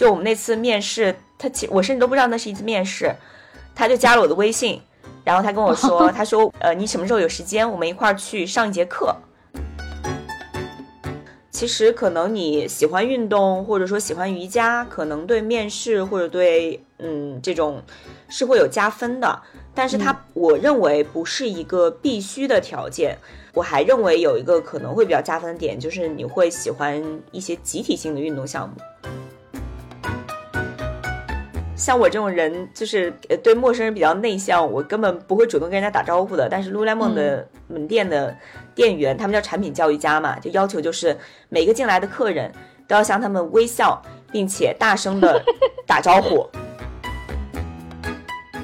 就我们那次面试，他其我甚至都不知道那是一次面试，他就加了我的微信，然后他跟我说，他说呃你什么时候有时间，我们一块儿去上一节课。其实可能你喜欢运动，或者说喜欢瑜伽，可能对面试或者对嗯这种是会有加分的。但是它我认为不是一个必须的条件。我还认为有一个可能会比较加分的点，就是你会喜欢一些集体性的运动项目。像我这种人，就是对陌生人比较内向，我根本不会主动跟人家打招呼的。但是 Lululemon 的门店的店员，他们叫产品教育家嘛，就要求就是每个进来的客人都要向他们微笑，并且大声的 打招呼。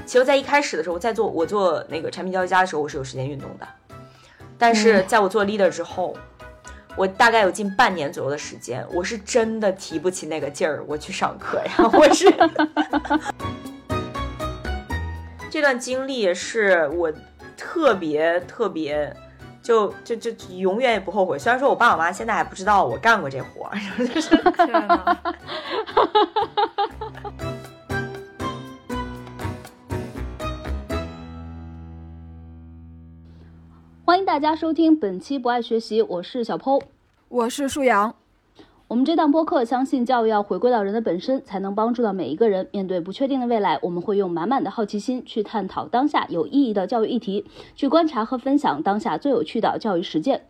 其实，在一开始的时候，在做我做那个产品教育家的时候，我是有时间运动的。但是在我做 leader 之后。我大概有近半年左右的时间，我是真的提不起那个劲儿，我去上课呀。我是这段经历是我特别特别，就就就永远也不后悔。虽然说我爸我妈现在还不知道我干过这活儿。欢迎大家收听本期不爱学习，我是小剖，我是舒阳。我们这档播客相信教育要回归到人的本身，才能帮助到每一个人。面对不确定的未来，我们会用满满的好奇心去探讨当下有意义的教育议题，去观察和分享当下最有趣的教育实践。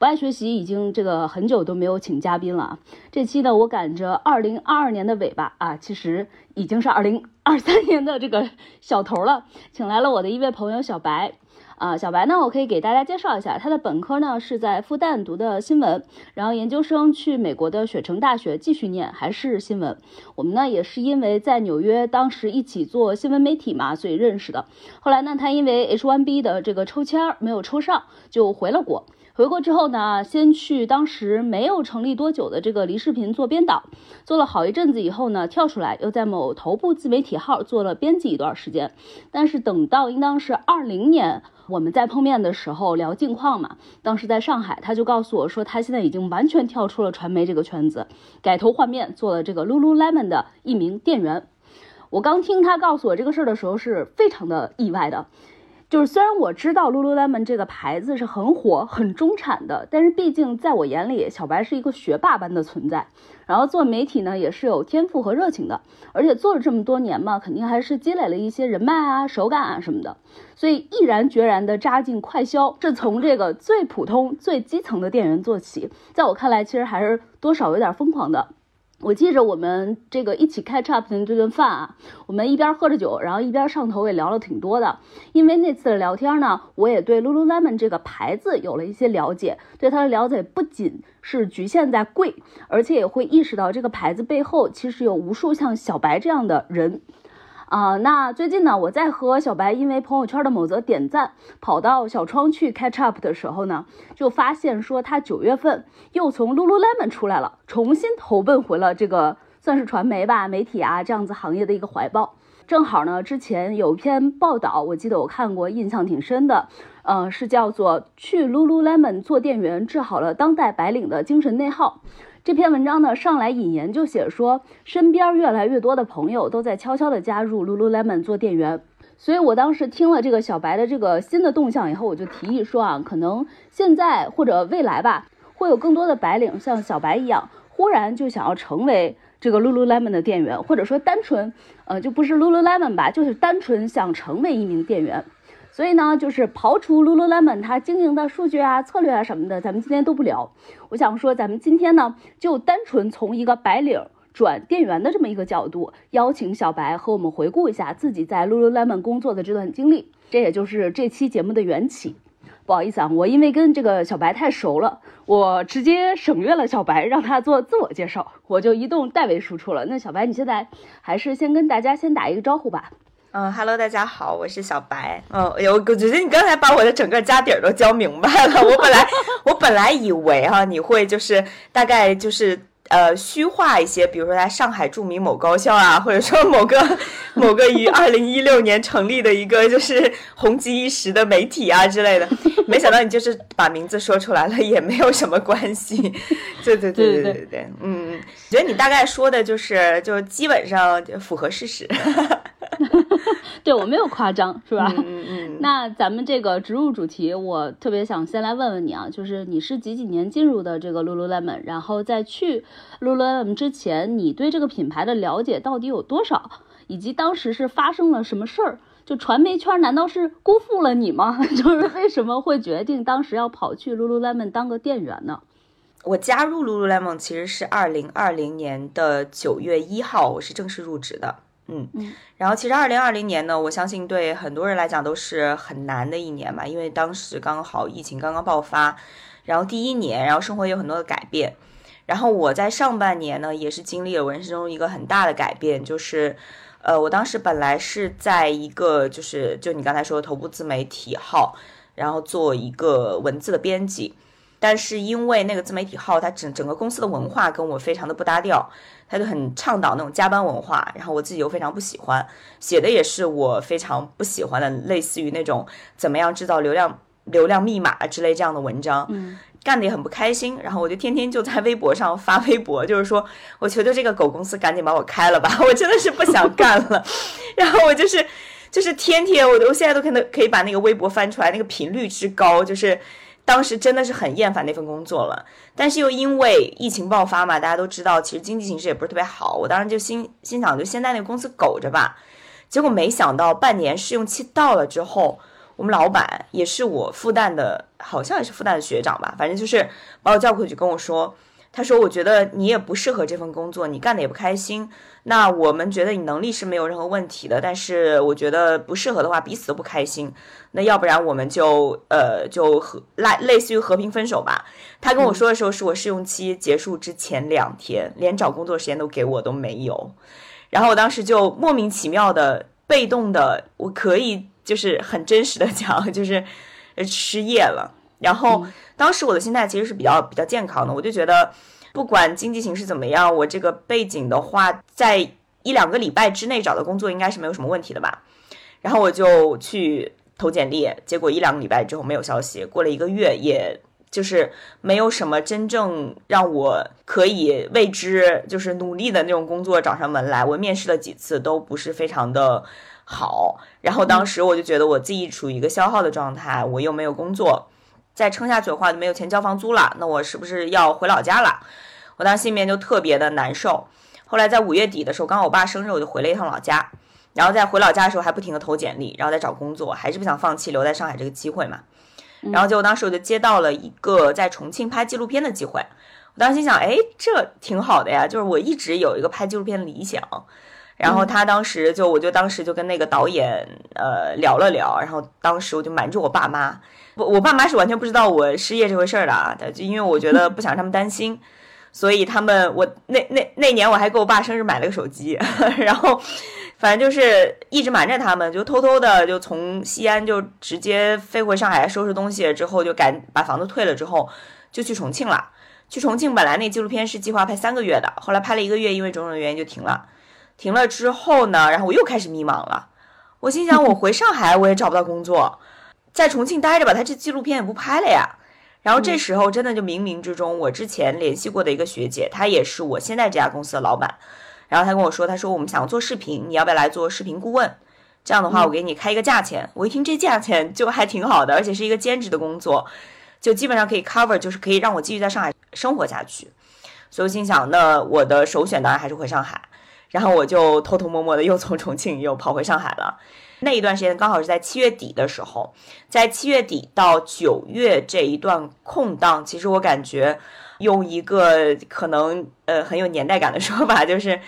不爱学习已经这个很久都没有请嘉宾了啊，这期呢我赶着二零二二年的尾巴啊，其实已经是二零二三年的这个小头了，请来了我的一位朋友小白。啊，小白呢，我可以给大家介绍一下，他的本科呢是在复旦读的新闻，然后研究生去美国的雪城大学继续念，还是新闻。我们呢也是因为在纽约当时一起做新闻媒体嘛，所以认识的。后来呢，他因为 H1B 的这个抽签没有抽上，就回了国。回国之后呢，先去当时没有成立多久的这个梨视频做编导，做了好一阵子以后呢，跳出来又在某头部自媒体号做了编辑一段时间。但是等到应当是二零年。我们在碰面的时候聊近况嘛，当时在上海，他就告诉我说，他现在已经完全跳出了传媒这个圈子，改头换面做了这个 Lululemon 的一名店员。我刚听他告诉我这个事儿的时候，是非常的意外的。就是虽然我知道 Lululemon 这个牌子是很火、很中产的，但是毕竟在我眼里，小白是一个学霸般的存在。然后做媒体呢，也是有天赋和热情的，而且做了这么多年嘛，肯定还是积累了一些人脉啊、手感啊什么的。所以毅然决然地扎进快销，是从这个最普通、最基层的店员做起。在我看来，其实还是多少有点疯狂的。我记着我们这个一起 catch up 的这顿饭啊，我们一边喝着酒，然后一边上头也聊了挺多的。因为那次的聊天呢，我也对 Lululemon 这个牌子有了一些了解，对它的了解不仅是局限在贵，而且也会意识到这个牌子背后其实有无数像小白这样的人。啊，那最近呢，我在和小白因为朋友圈的某则点赞，跑到小窗去 catch up 的时候呢，就发现说他九月份又从 Lululemon 出来了，重新投奔回了这个算是传媒吧、媒体啊这样子行业的一个怀抱。正好呢，之前有一篇报道，我记得我看过，印象挺深的，呃，是叫做去 Lululemon 做店员治好了当代白领的精神内耗。这篇文章呢，上来引言就写说，身边越来越多的朋友都在悄悄的加入 Lululemon 做店员，所以我当时听了这个小白的这个新的动向以后，我就提议说啊，可能现在或者未来吧，会有更多的白领像小白一样，忽然就想要成为这个 Lululemon 的店员，或者说单纯，呃，就不是 Lululemon 吧，就是单纯想成为一名店员。所以呢，就是刨除 Lululemon 它经营的数据啊、策略啊什么的，咱们今天都不聊。我想说，咱们今天呢，就单纯从一个白领转店员的这么一个角度，邀请小白和我们回顾一下自己在 Lululemon 工作的这段经历。这也就是这期节目的缘起。不好意思啊，我因为跟这个小白太熟了，我直接省略了小白，让他做自我介绍，我就一动代为输出了。那小白，你现在还是先跟大家先打一个招呼吧。嗯，Hello，大家好，我是小白。嗯，有，我觉得你刚才把我的整个家底儿都教明白了。我本来，我本来以为哈，你会就是大概就是。呃，虚化一些，比如说在上海著名某高校啊，或者说某个某个于二零一六年成立的一个就是红极一时的媒体啊之类的，没想到你就是把名字说出来了，也没有什么关系。对对对对对对，嗯嗯，觉得你大概说的就是，就基本上符合事实。对我没有夸张，是吧？嗯嗯。那咱们这个植入主题，我特别想先来问问你啊，就是你是几几年进入的这个 Lululemon，然后在去 Lululemon 之前，你对这个品牌的了解到底有多少？以及当时是发生了什么事儿？就传媒圈难道是辜负了你吗？就是为什么会决定当时要跑去 Lululemon 当个店员呢？我加入 Lululemon 其实是二零二零年的九月一号，我是正式入职的。嗯嗯。然后其实二零二零年呢，我相信对很多人来讲都是很难的一年嘛，因为当时刚好疫情刚刚爆发，然后第一年，然后生活有很多的改变。然后我在上半年呢，也是经历了我人生中一个很大的改变，就是，呃，我当时本来是在一个就是就你刚才说的头部自媒体号，然后做一个文字的编辑，但是因为那个自媒体号它整整个公司的文化跟我非常的不搭调，他就很倡导那种加班文化，然后我自己又非常不喜欢，写的也是我非常不喜欢的，类似于那种怎么样制造流量流量密码之类这样的文章。嗯。干的也很不开心，然后我就天天就在微博上发微博，就是说我求求这个狗公司赶紧把我开了吧，我真的是不想干了。然后我就是就是天天，我我现在都可能可以把那个微博翻出来，那个频率之高，就是当时真的是很厌烦那份工作了。但是又因为疫情爆发嘛，大家都知道，其实经济形势也不是特别好，我当时就心心想，就先在那个公司苟着吧。结果没想到半年试用期到了之后。我们老板也是我复旦的，好像也是复旦的学长吧，反正就是把我叫过去跟我说，他说我觉得你也不适合这份工作，你干的也不开心。那我们觉得你能力是没有任何问题的，但是我觉得不适合的话，彼此都不开心。那要不然我们就呃就和类类似于和平分手吧。他跟我说的时候是我试用期结束之前两天，连找工作时间都给我都没有。然后我当时就莫名其妙的被动的，我可以。就是很真实的讲，就是失业了。然后当时我的心态其实是比较比较健康的，我就觉得不管经济形势怎么样，我这个背景的话，在一两个礼拜之内找到工作应该是没有什么问题的吧。然后我就去投简历，结果一两个礼拜之后没有消息，过了一个月，也就是没有什么真正让我可以为之就是努力的那种工作找上门来。我面试了几次，都不是非常的。好，然后当时我就觉得我自己处于一个消耗的状态，我又没有工作，再撑下去的话就没有钱交房租了，那我是不是要回老家了？我当时心里面就特别的难受。后来在五月底的时候，刚好我爸生日，我就回了一趟老家，然后在回老家的时候还不停的投简历，然后再找工作，还是不想放弃留在上海这个机会嘛。然后结果当时我就接到了一个在重庆拍纪录片的机会，我当时心想，哎，这挺好的呀，就是我一直有一个拍纪录片的理想。然后他当时就，我就当时就跟那个导演呃聊了聊，然后当时我就瞒着我爸妈，我我爸妈是完全不知道我失业这回事儿的啊，就因为我觉得不想让他们担心，所以他们我那那那年我还给我爸生日买了个手机，然后反正就是一直瞒着他们，就偷偷的就从西安就直接飞回上海收拾东西，之后就赶把房子退了之后就去重庆了。去重庆本来那纪录片是计划拍三个月的，后来拍了一个月，因为种种原因就停了。停了之后呢，然后我又开始迷茫了。我心想，我回上海我也找不到工作，在重庆待着吧，他这纪录片也不拍了呀。然后这时候真的就冥冥之中，我之前联系过的一个学姐，她也是我现在这家公司的老板。然后她跟我说，她说我们想要做视频，你要不要来做视频顾问？这样的话，我给你开一个价钱。我一听这价钱就还挺好的，而且是一个兼职的工作，就基本上可以 cover，就是可以让我继续在上海生活下去。所以我心想，那我的首选当然还是回上海。然后我就偷偷摸摸的又从重庆又跑回上海了。那一段时间刚好是在七月底的时候，在七月底到九月这一段空档，其实我感觉用一个可能呃很有年代感的 说法，就是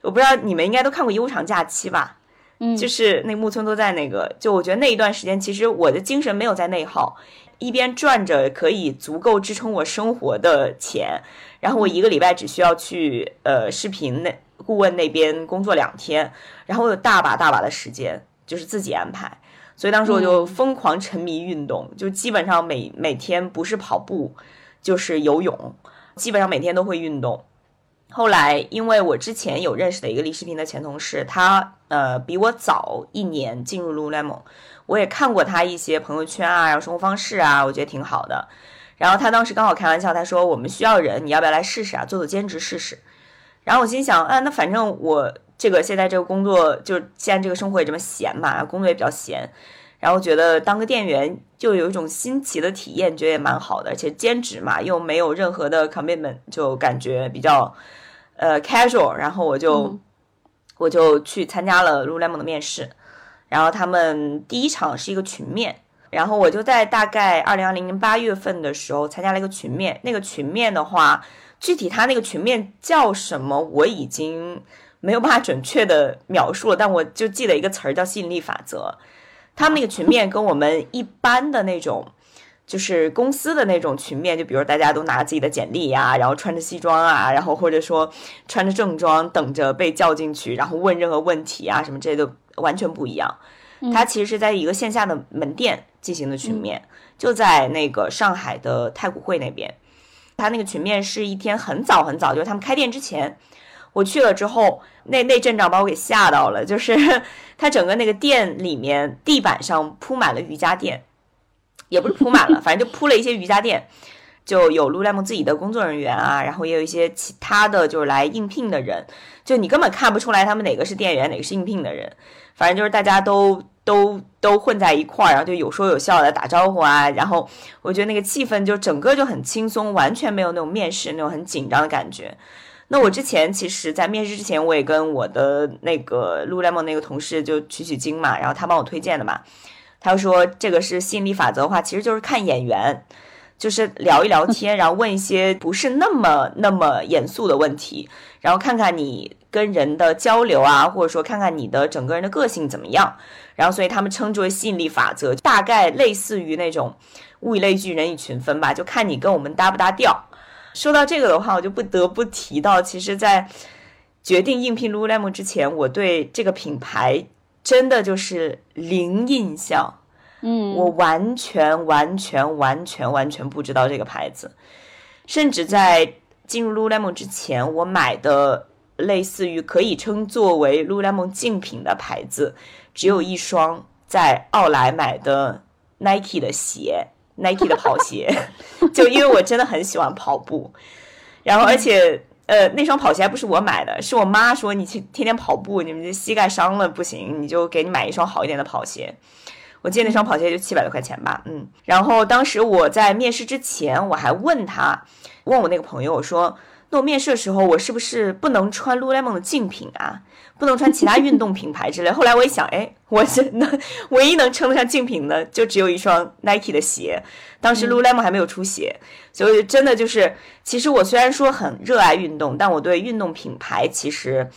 我不知道你们应该都看过《悠长假期》吧？嗯，就是那木村都在那个，就我觉得那一段时间，其实我的精神没有在内耗，一边赚着可以足够支撑我生活的钱，然后我一个礼拜只需要去呃视频那。顾问那边工作两天，然后我有大把大把的时间，就是自己安排，所以当时我就疯狂沉迷运动，就基本上每每天不是跑步就是游泳，基本上每天都会运动。后来因为我之前有认识的一个立视频的前同事，他呃比我早一年进入 Lululemon，我也看过他一些朋友圈啊，然后生活方式啊，我觉得挺好的。然后他当时刚好开玩笑，他说我们需要人，你要不要来试试啊，做做兼职试试。然后我心想，啊，那反正我这个现在这个工作，就是现在这个生活也这么闲嘛，工作也比较闲，然后觉得当个店员就有一种新奇的体验，觉得也蛮好的，而且兼职嘛，又没有任何的 commitment，就感觉比较呃 casual，然后我就、我就去参加了 Lululemon 的面试，然后他们第一场是一个群面。然后我就在大概二零二零年八月份的时候参加了一个群面，那个群面的话，具体他那个群面叫什么，我已经没有办法准确的描述了，但我就记得一个词儿叫吸引力法则。他们那个群面跟我们一般的那种，就是公司的那种群面，就比如大家都拿自己的简历呀、然后穿着西装啊，然后或者说穿着正装等着被叫进去，然后问任何问题啊什么这些都完全不一样。它其实是在一个线下的门店进行的群面，就在那个上海的太古汇那边。他那个群面是一天很早很早，就是他们开店之前，我去了之后，那那阵仗把我给吓到了。就是 他整个那个店里面地板上铺满了瑜伽垫，也不是铺满了，反正就铺了一些瑜伽垫，就有 Lululemon 自己的工作人员啊，然后也有一些其他的就是来应聘的人，就你根本看不出来他们哪个是店员，哪个是应聘的人，反正就是大家都。都都混在一块儿，然后就有说有笑的打招呼啊，然后我觉得那个气氛就整个就很轻松，完全没有那种面试那种很紧张的感觉。那我之前其实，在面试之前，我也跟我的那个 Lululemon 那个同事就取取经嘛，然后他帮我推荐的嘛，他说这个是吸引力法则的话，其实就是看眼缘，就是聊一聊天，然后问一些不是那么那么严肃的问题，然后看看你跟人的交流啊，或者说看看你的整个人的个性怎么样。然后，所以他们称之为吸引力法则，大概类似于那种物以类聚，人以群分吧，就看你跟我们搭不搭调。说到这个的话，我就不得不提到，其实，在决定应聘 Lululemon 之前，我对这个品牌真的就是零印象。嗯，我完全、完全、完全、完全不知道这个牌子，甚至在进入 Lululemon 之前，我买的类似于可以称作为 Lululemon 竞品的牌子。只有一双在奥莱买的 Nike 的鞋，Nike 的跑鞋，就因为我真的很喜欢跑步，然后而且呃那双跑鞋还不是我买的，是我妈说你去天天跑步，你们这膝盖伤了不行，你就给你买一双好一点的跑鞋。我记得那双跑鞋就七百多块钱吧，嗯。然后当时我在面试之前，我还问他，问我那个朋友，我说那我面试的时候，我是不是不能穿 Lululemon 的竞品啊？不能穿其他运动品牌之类。后来我一想，哎，我真的唯一能称得上竞品的，就只有一双 Nike 的鞋。当时 Lululemon 还没有出鞋，所以真的就是，其实我虽然说很热爱运动，但我对运动品牌其实，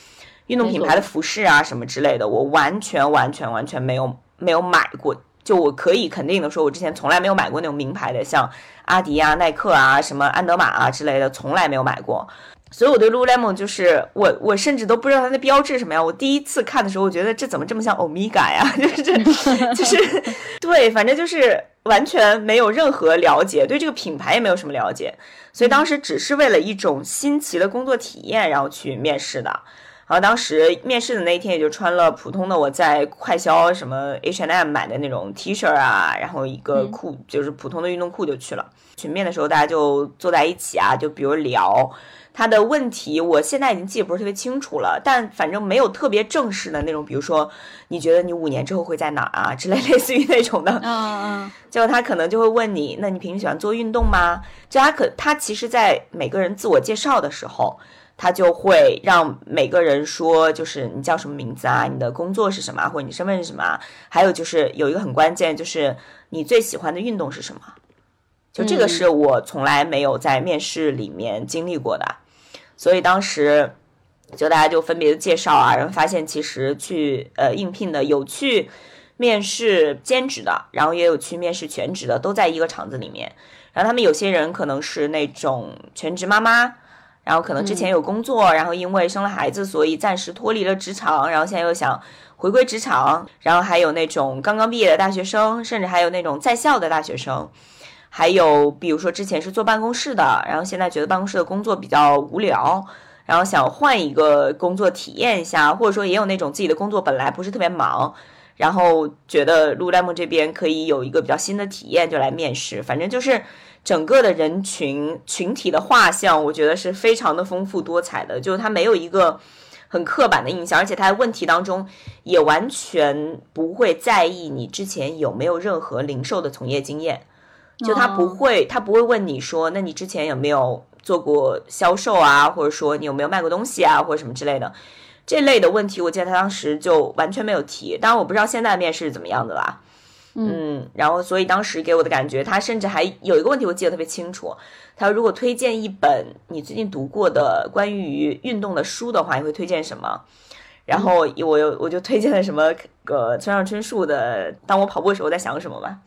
运动品牌的服饰啊什么之类的，我完全完全完全没有没有买过。就我可以肯定的说，我之前从来没有买过那种名牌的，像阿迪啊、耐克啊、什么安德玛啊之类的，从来没有买过。所以我对 Lululemon 就是我，我甚至都不知道它的标志什么样。我第一次看的时候，我觉得这怎么这么像欧米伽呀？就是就是对，反正就是完全没有任何了解，对这个品牌也没有什么了解。所以当时只是为了一种新奇的工作体验，然后去面试的。然后当时面试的那一天，也就穿了普通的我在快销什么 H&M 买的那种 T 恤啊，然后一个裤，就是普通的运动裤就去了。群面的时候，大家就坐在一起啊，就比如聊。他的问题，我现在已经记得不是特别清楚了，但反正没有特别正式的那种，比如说你觉得你五年之后会在哪儿啊之类，类似于那种的。嗯嗯。就他可能就会问你，那你平时喜欢做运动吗？就他可他其实，在每个人自我介绍的时候，他就会让每个人说，就是你叫什么名字啊，你的工作是什么，或者你身份是什么，还有就是有一个很关键，就是你最喜欢的运动是什么？就这个是我从来没有在面试里面经历过的。所以当时就大家就分别的介绍啊，然后发现其实去呃应聘的有去面试兼职的，然后也有去面试全职的，都在一个厂子里面。然后他们有些人可能是那种全职妈妈，然后可能之前有工作，然后因为生了孩子，所以暂时脱离了职场，然后现在又想回归职场。然后还有那种刚刚毕业的大学生，甚至还有那种在校的大学生。还有，比如说之前是坐办公室的，然后现在觉得办公室的工作比较无聊，然后想换一个工作体验一下，或者说也有那种自己的工作本来不是特别忙，然后觉得 Lululemon 这边可以有一个比较新的体验，就来面试。反正就是整个的人群群体的画像，我觉得是非常的丰富多彩的，就是它没有一个很刻板的印象，而且它问题当中也完全不会在意你之前有没有任何零售的从业经验，就他不会，他不会问你说，那你之前有没有做过销售啊，或者说你有没有卖过东西啊，或者什么之类的。这类的问题，我记得他当时就完全没有提。当然，我不知道现在面试是怎么样的啦。嗯，然后所以当时给我的感觉，他甚至还有一个问题，我记得特别清楚。他说，如果推荐一本你最近读过的关于运动的书的话，你会推荐什么？然后我又我就推荐了什么个村上春树的《当我跑步的时候在想什么》吧。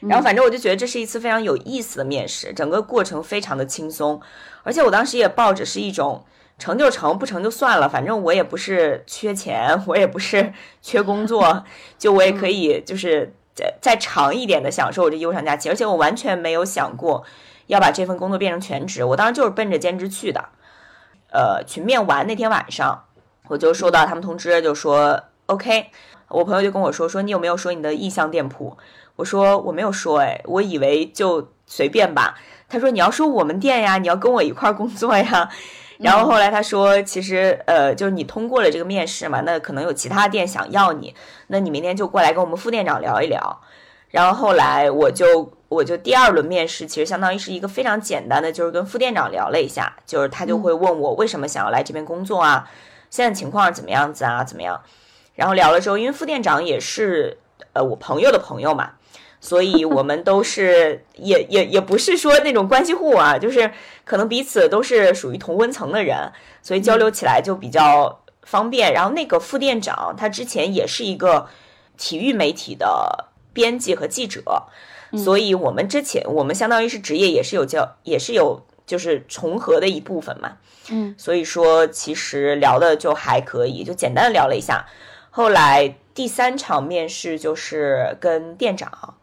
然后反正我就觉得这是一次非常有意思的面试，整个过程非常的轻松，而且我当时也抱着是一种。成就成，不成就算了，反正我也不是缺钱，我也不是缺工作，就我也可以就是再再长一点的享受我这悠长假期，而且我完全没有想过要把这份工作变成全职，我当时就是奔着兼职去的。呃，群面完那天晚上，我就收到他们通知，就说 OK，我朋友就跟我说说你有没有说你的意向店铺？我说我没有说，哎，我以为就随便吧。他说你要说我们店呀，你要跟我一块儿工作呀。然后后来他说，其实呃，就是你通过了这个面试嘛，那可能有其他店想要你，那你明天就过来跟我们副店长聊一聊。然后后来我就我就第二轮面试，其实相当于是一个非常简单的，就是跟副店长聊了一下，就是他就会问我为什么想要来这边工作啊，现在情况怎么样子啊，怎么样？然后聊了之后，因为副店长也是呃我朋友的朋友嘛。所以我们都是 也也也不是说那种关系户啊，就是可能彼此都是属于同温层的人，所以交流起来就比较方便。然后那个副店长他之前也是一个体育媒体的编辑和记者，所以我们之前我们相当于是职业也是有交也是有就是重合的一部分嘛。嗯，所以说其实聊的就还可以，就简单的聊了一下。后来第三场面试就是跟店长。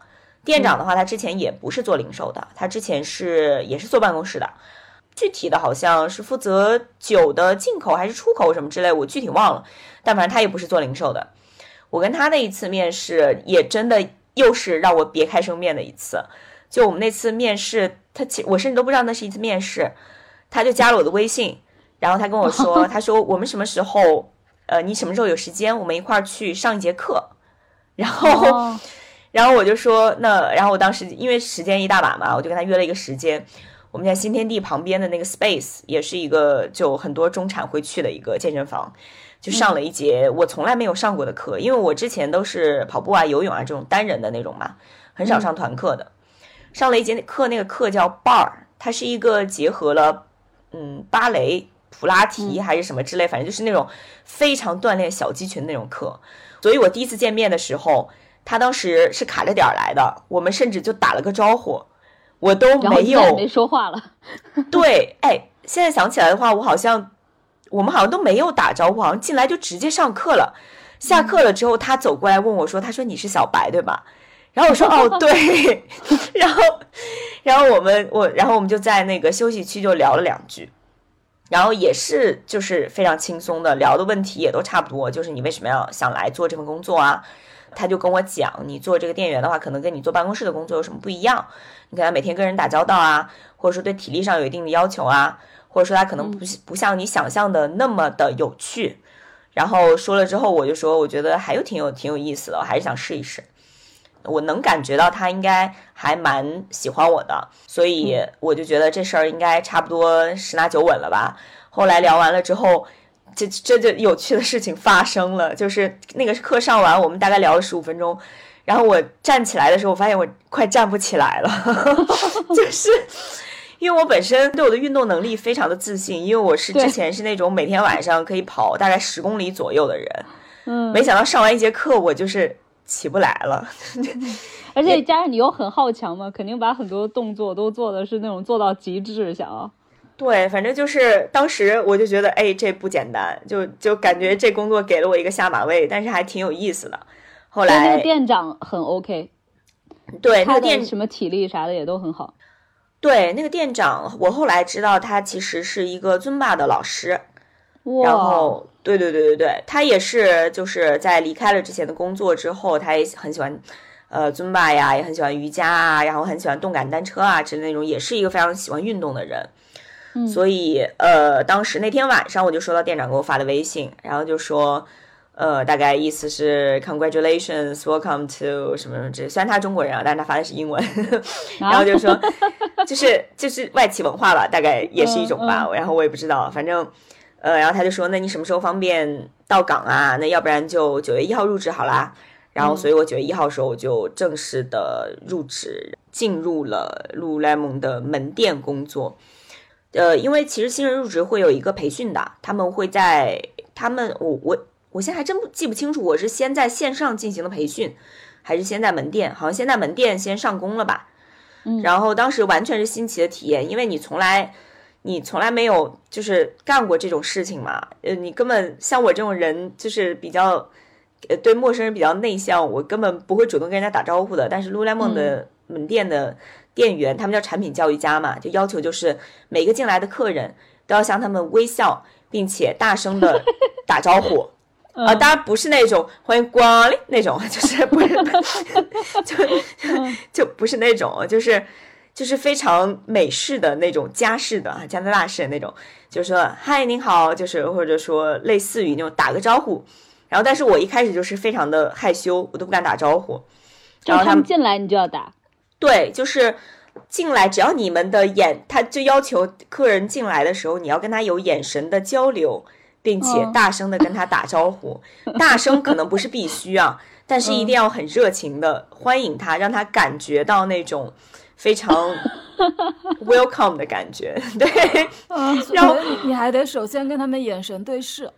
店长的话，他之前也不是做零售的，他之前是也是坐办公室的，具体的好像是负责酒的进口还是出口什么之类，我具体忘了。但反正他也不是做零售的。我跟他那一次面试，也真的又是让我别开生面的一次。就我们那次面试，他其我甚至都不知道那是一次面试，他就加了我的微信，然后他跟我说，他说我们什么时候，呃，你什么时候有时间，我们一块儿去上一节课，然后。然后我就说那，然后我当时因为时间一大把嘛，我就跟他约了一个时间。我们在新天地旁边的那个 Space 也是一个就很多中产会去的一个健身房，就上了一节我从来没有上过的课，因为我之前都是跑步啊、游泳啊这种单人的那种嘛，很少上团课的。上了一节课，那个课叫 Bar，它是一个结合了嗯芭蕾、普拉提还是什么之类，反正就是那种非常锻炼小肌群那种课。所以我第一次见面的时候。他当时是卡着点儿来的，我们甚至就打了个招呼，我都没有没说话了。对，哎，现在想起来的话，我好像我们好像都没有打招呼，好像进来就直接上课了。下课了之后，他走过来问我说：“他说你是小白对吧？”然后我说：“哦，对。”然后，然后我们我然后我们就在那个休息区就聊了两句，然后也是就是非常轻松的聊的问题也都差不多，就是你为什么要想来做这份工作啊？他就跟我讲，你做这个店员的话，可能跟你做办公室的工作有什么不一样？你可能每天跟人打交道啊，或者说对体力上有一定的要求啊，或者说他可能不不像你想象的那么的有趣。然后说了之后，我就说，我觉得还有挺有挺有意思的，我还是想试一试。我能感觉到他应该还蛮喜欢我的，所以我就觉得这事儿应该差不多十拿九稳了吧。后来聊完了之后。这这就有趣的事情发生了，就是那个课上完，我们大概聊了十五分钟，然后我站起来的时候，我发现我快站不起来了，就是因为我本身对我的运动能力非常的自信，因为我是之前是那种每天晚上可以跑大概十公里左右的人，嗯，没想到上完一节课我就是起不来了，而且加上你又很好强嘛，肯定把很多动作都做的是那种做到极致，想要。对，反正就是当时我就觉得，哎，这不简单，就就感觉这工作给了我一个下马威，但是还挺有意思的。后来那个店长很 OK，对，那个店什么体力啥的也都很好。对，那个店长，我后来知道他其实是一个尊巴的老师，然后，对对对对对，他也是就是在离开了之前的工作之后，他也很喜欢，呃，尊巴呀，也很喜欢瑜伽啊，然后很喜欢动感单车啊之类那种，也是一个非常喜欢运动的人。嗯，所以，呃，当时那天晚上我就收到店长给我发的微信，然后就说，呃，大概意思是 Congratulations，Welcome to 什么什么之，虽然他中国人啊，但是他发的是英文，然后就说，就是就是外企文化吧，大概也是一种吧，然后我也不知道，反正。呃，然后他就说：“那你什么时候方便到岗啊？那要不然就九月一号入职好啦。”然后，所以我九月一号的时候我就正式的入职，进入了 Lululemon 的门店工作。呃，因为其实新人入职会有一个培训的，他们会在他们我我我现在还真不记不清楚，我是先在线上进行的培训，还是先在门店？好像先在门店先上工了吧。嗯。然后当时完全是新奇的体验，因为你从来。你从来没有就是干过这种事情嘛？呃，你根本像我这种人，就是比较，呃，对陌生人比较内向，我根本不会主动跟人家打招呼的。但是 Lululemon 的门店的店员，他们叫产品教育家嘛，就要求就是每个进来的客人都要向他们微笑，并且大声的打招呼。啊，当然不是那种欢迎光临那种，就是不是，就就不是那种，就是。就是非常美式的那种家式的啊，加拿大式的那种，就是说嗨，您好，就是或者说类似于那种打个招呼，然后但是我一开始就是非常的害羞，我都不敢打招呼。然后他们进来你就要打，对，就是进来只要你们的眼，他就要求客人进来的时候你要跟他有眼神的交流，并且大声的跟他打招呼，大声可能不是必须啊，但是一定要很热情的欢迎他，让他感觉到那种。非常 welcome 的感觉，对，然后你还得首先跟他们眼神对视，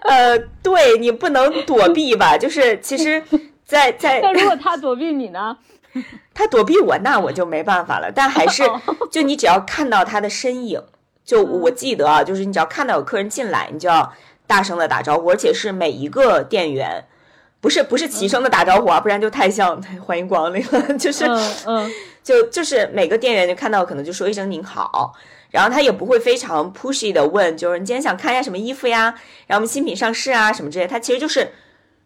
呃，对你不能躲避吧？就是其实，在在，那如果他躲避你呢？他躲避我，那我就没办法了。但还是，就你只要看到他的身影，就我记得啊，就是你只要看到有客人进来，你就要大声的打招呼，而且是每一个店员。不是不是齐声的打招呼啊，不然就太像 欢迎光临了。就是，嗯，就就是每个店员就看到可能就说一声您好，然后他也不会非常 pushy 的问，就是你今天想看一下什么衣服呀？然后我们新品上市啊什么之类，他其实就是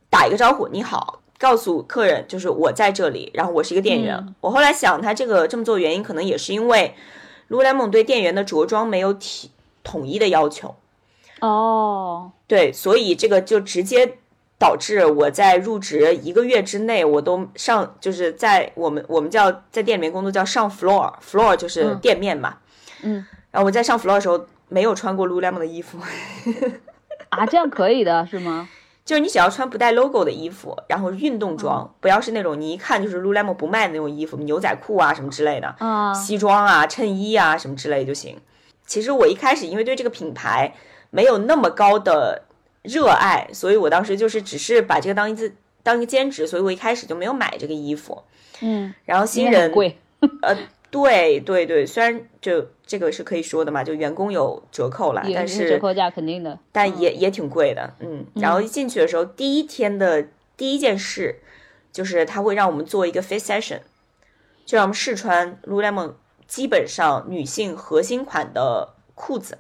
打一个招呼，你好，告诉客人就是我在这里，然后我是一个店员。我后来想，他这个这么做原因可能也是因为 Lululemon 对店员的着装没有体统一的要求。哦，对，所以这个就直接。导致我在入职一个月之内，我都上就是在我们我们叫在店里面工作叫上 floor，floor 就是店面嘛，嗯，然后我在上 floor 的时候没有穿过 Lululemon 的衣服，啊，这样可以的是吗？就是你只要穿不带 logo 的衣服，然后运动装，不要是那种你一看就是 Lululemon 不卖的那种衣服，牛仔裤啊什么之类的，啊，西装啊、衬衣啊什么之类就行。其实我一开始因为对这个品牌没有那么高的。热爱，所以我当时就是只是把这个当一次当一个兼职，所以我一开始就没有买这个衣服。嗯，然后新人贵，呃，对对对，虽然就这个是可以说的嘛，就员工有折扣了，但是折扣价肯定的，但也也挺贵的。嗯，然后一进去的时候，第一天的第一件事就是他会让我们做一个 face session，就让我们试穿 Lululemon 基本上女性核心款的裤子。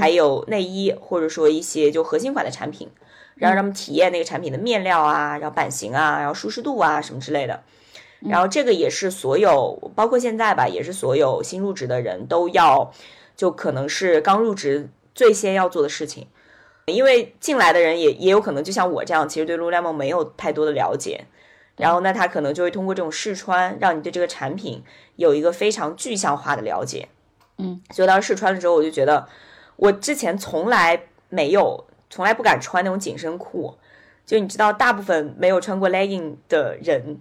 还有内衣，或者说一些就核心款的产品，然后让他们体验那个产品的面料啊，然后版型啊，然后舒适度啊什么之类的。然后这个也是所有，包括现在吧，也是所有新入职的人都要，就可能是刚入职最先要做的事情。因为进来的人也也有可能就像我这样，其实对 Lululemon 没有太多的了解。然后那他可能就会通过这种试穿，让你对这个产品有一个非常具象化的了解。嗯，所以当时试穿的时候，我就觉得。我之前从来没有，从来不敢穿那种紧身裤。就你知道，大部分没有穿过 legging 的人，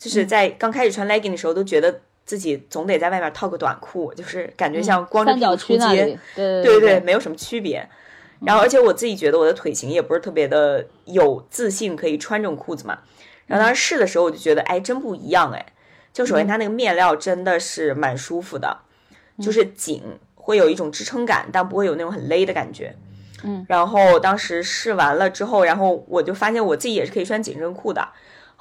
就是在刚开始穿 legging 的时候，都觉得自己总得在外面套个短裤，就是感觉像光着屁股出街。对对对，没有什么区别。然后，而且我自己觉得我的腿型也不是特别的有自信，可以穿这种裤子嘛。然后当时试的时候，我就觉得，哎，真不一样哎。就首先它那个面料真的是蛮舒服的，就是紧。会有一种支撑感，但不会有那种很勒的感觉。嗯，然后当时试完了之后，然后我就发现我自己也是可以穿紧身裤的。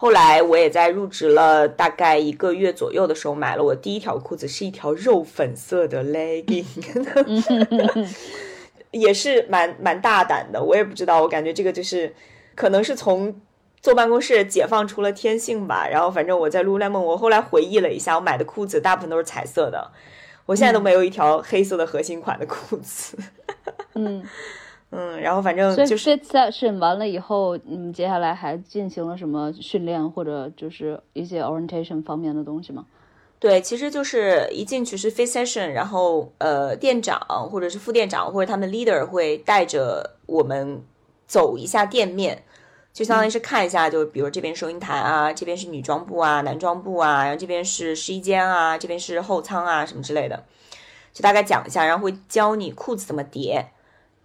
后来我也在入职了大概一个月左右的时候，买了我第一条裤子，是一条肉粉色的 legging。也是蛮蛮大胆的。我也不知道，我感觉这个就是可能是从坐办公室解放出了天性吧。然后反正我在 Lululemon，我后来回忆了一下，我买的裤子大部分都是彩色的，我现在都没有一条黑色的核心款的裤子。嗯嗯，然后反正就是 session 完了以后，嗯，接下来还进行了什么训练或者就是一些 orientation 方面的东西吗？对，其实就是一进去是 face session，然后呃，店长或者是副店长或者他们 leader 会带着我们走一下店面，就相当于是看一下，就比如这边收银台啊，这边是女装部啊、男装部啊，然后这边是试衣间啊，这边是后仓啊什么之类的，就大概讲一下，然后会教你裤子怎么叠。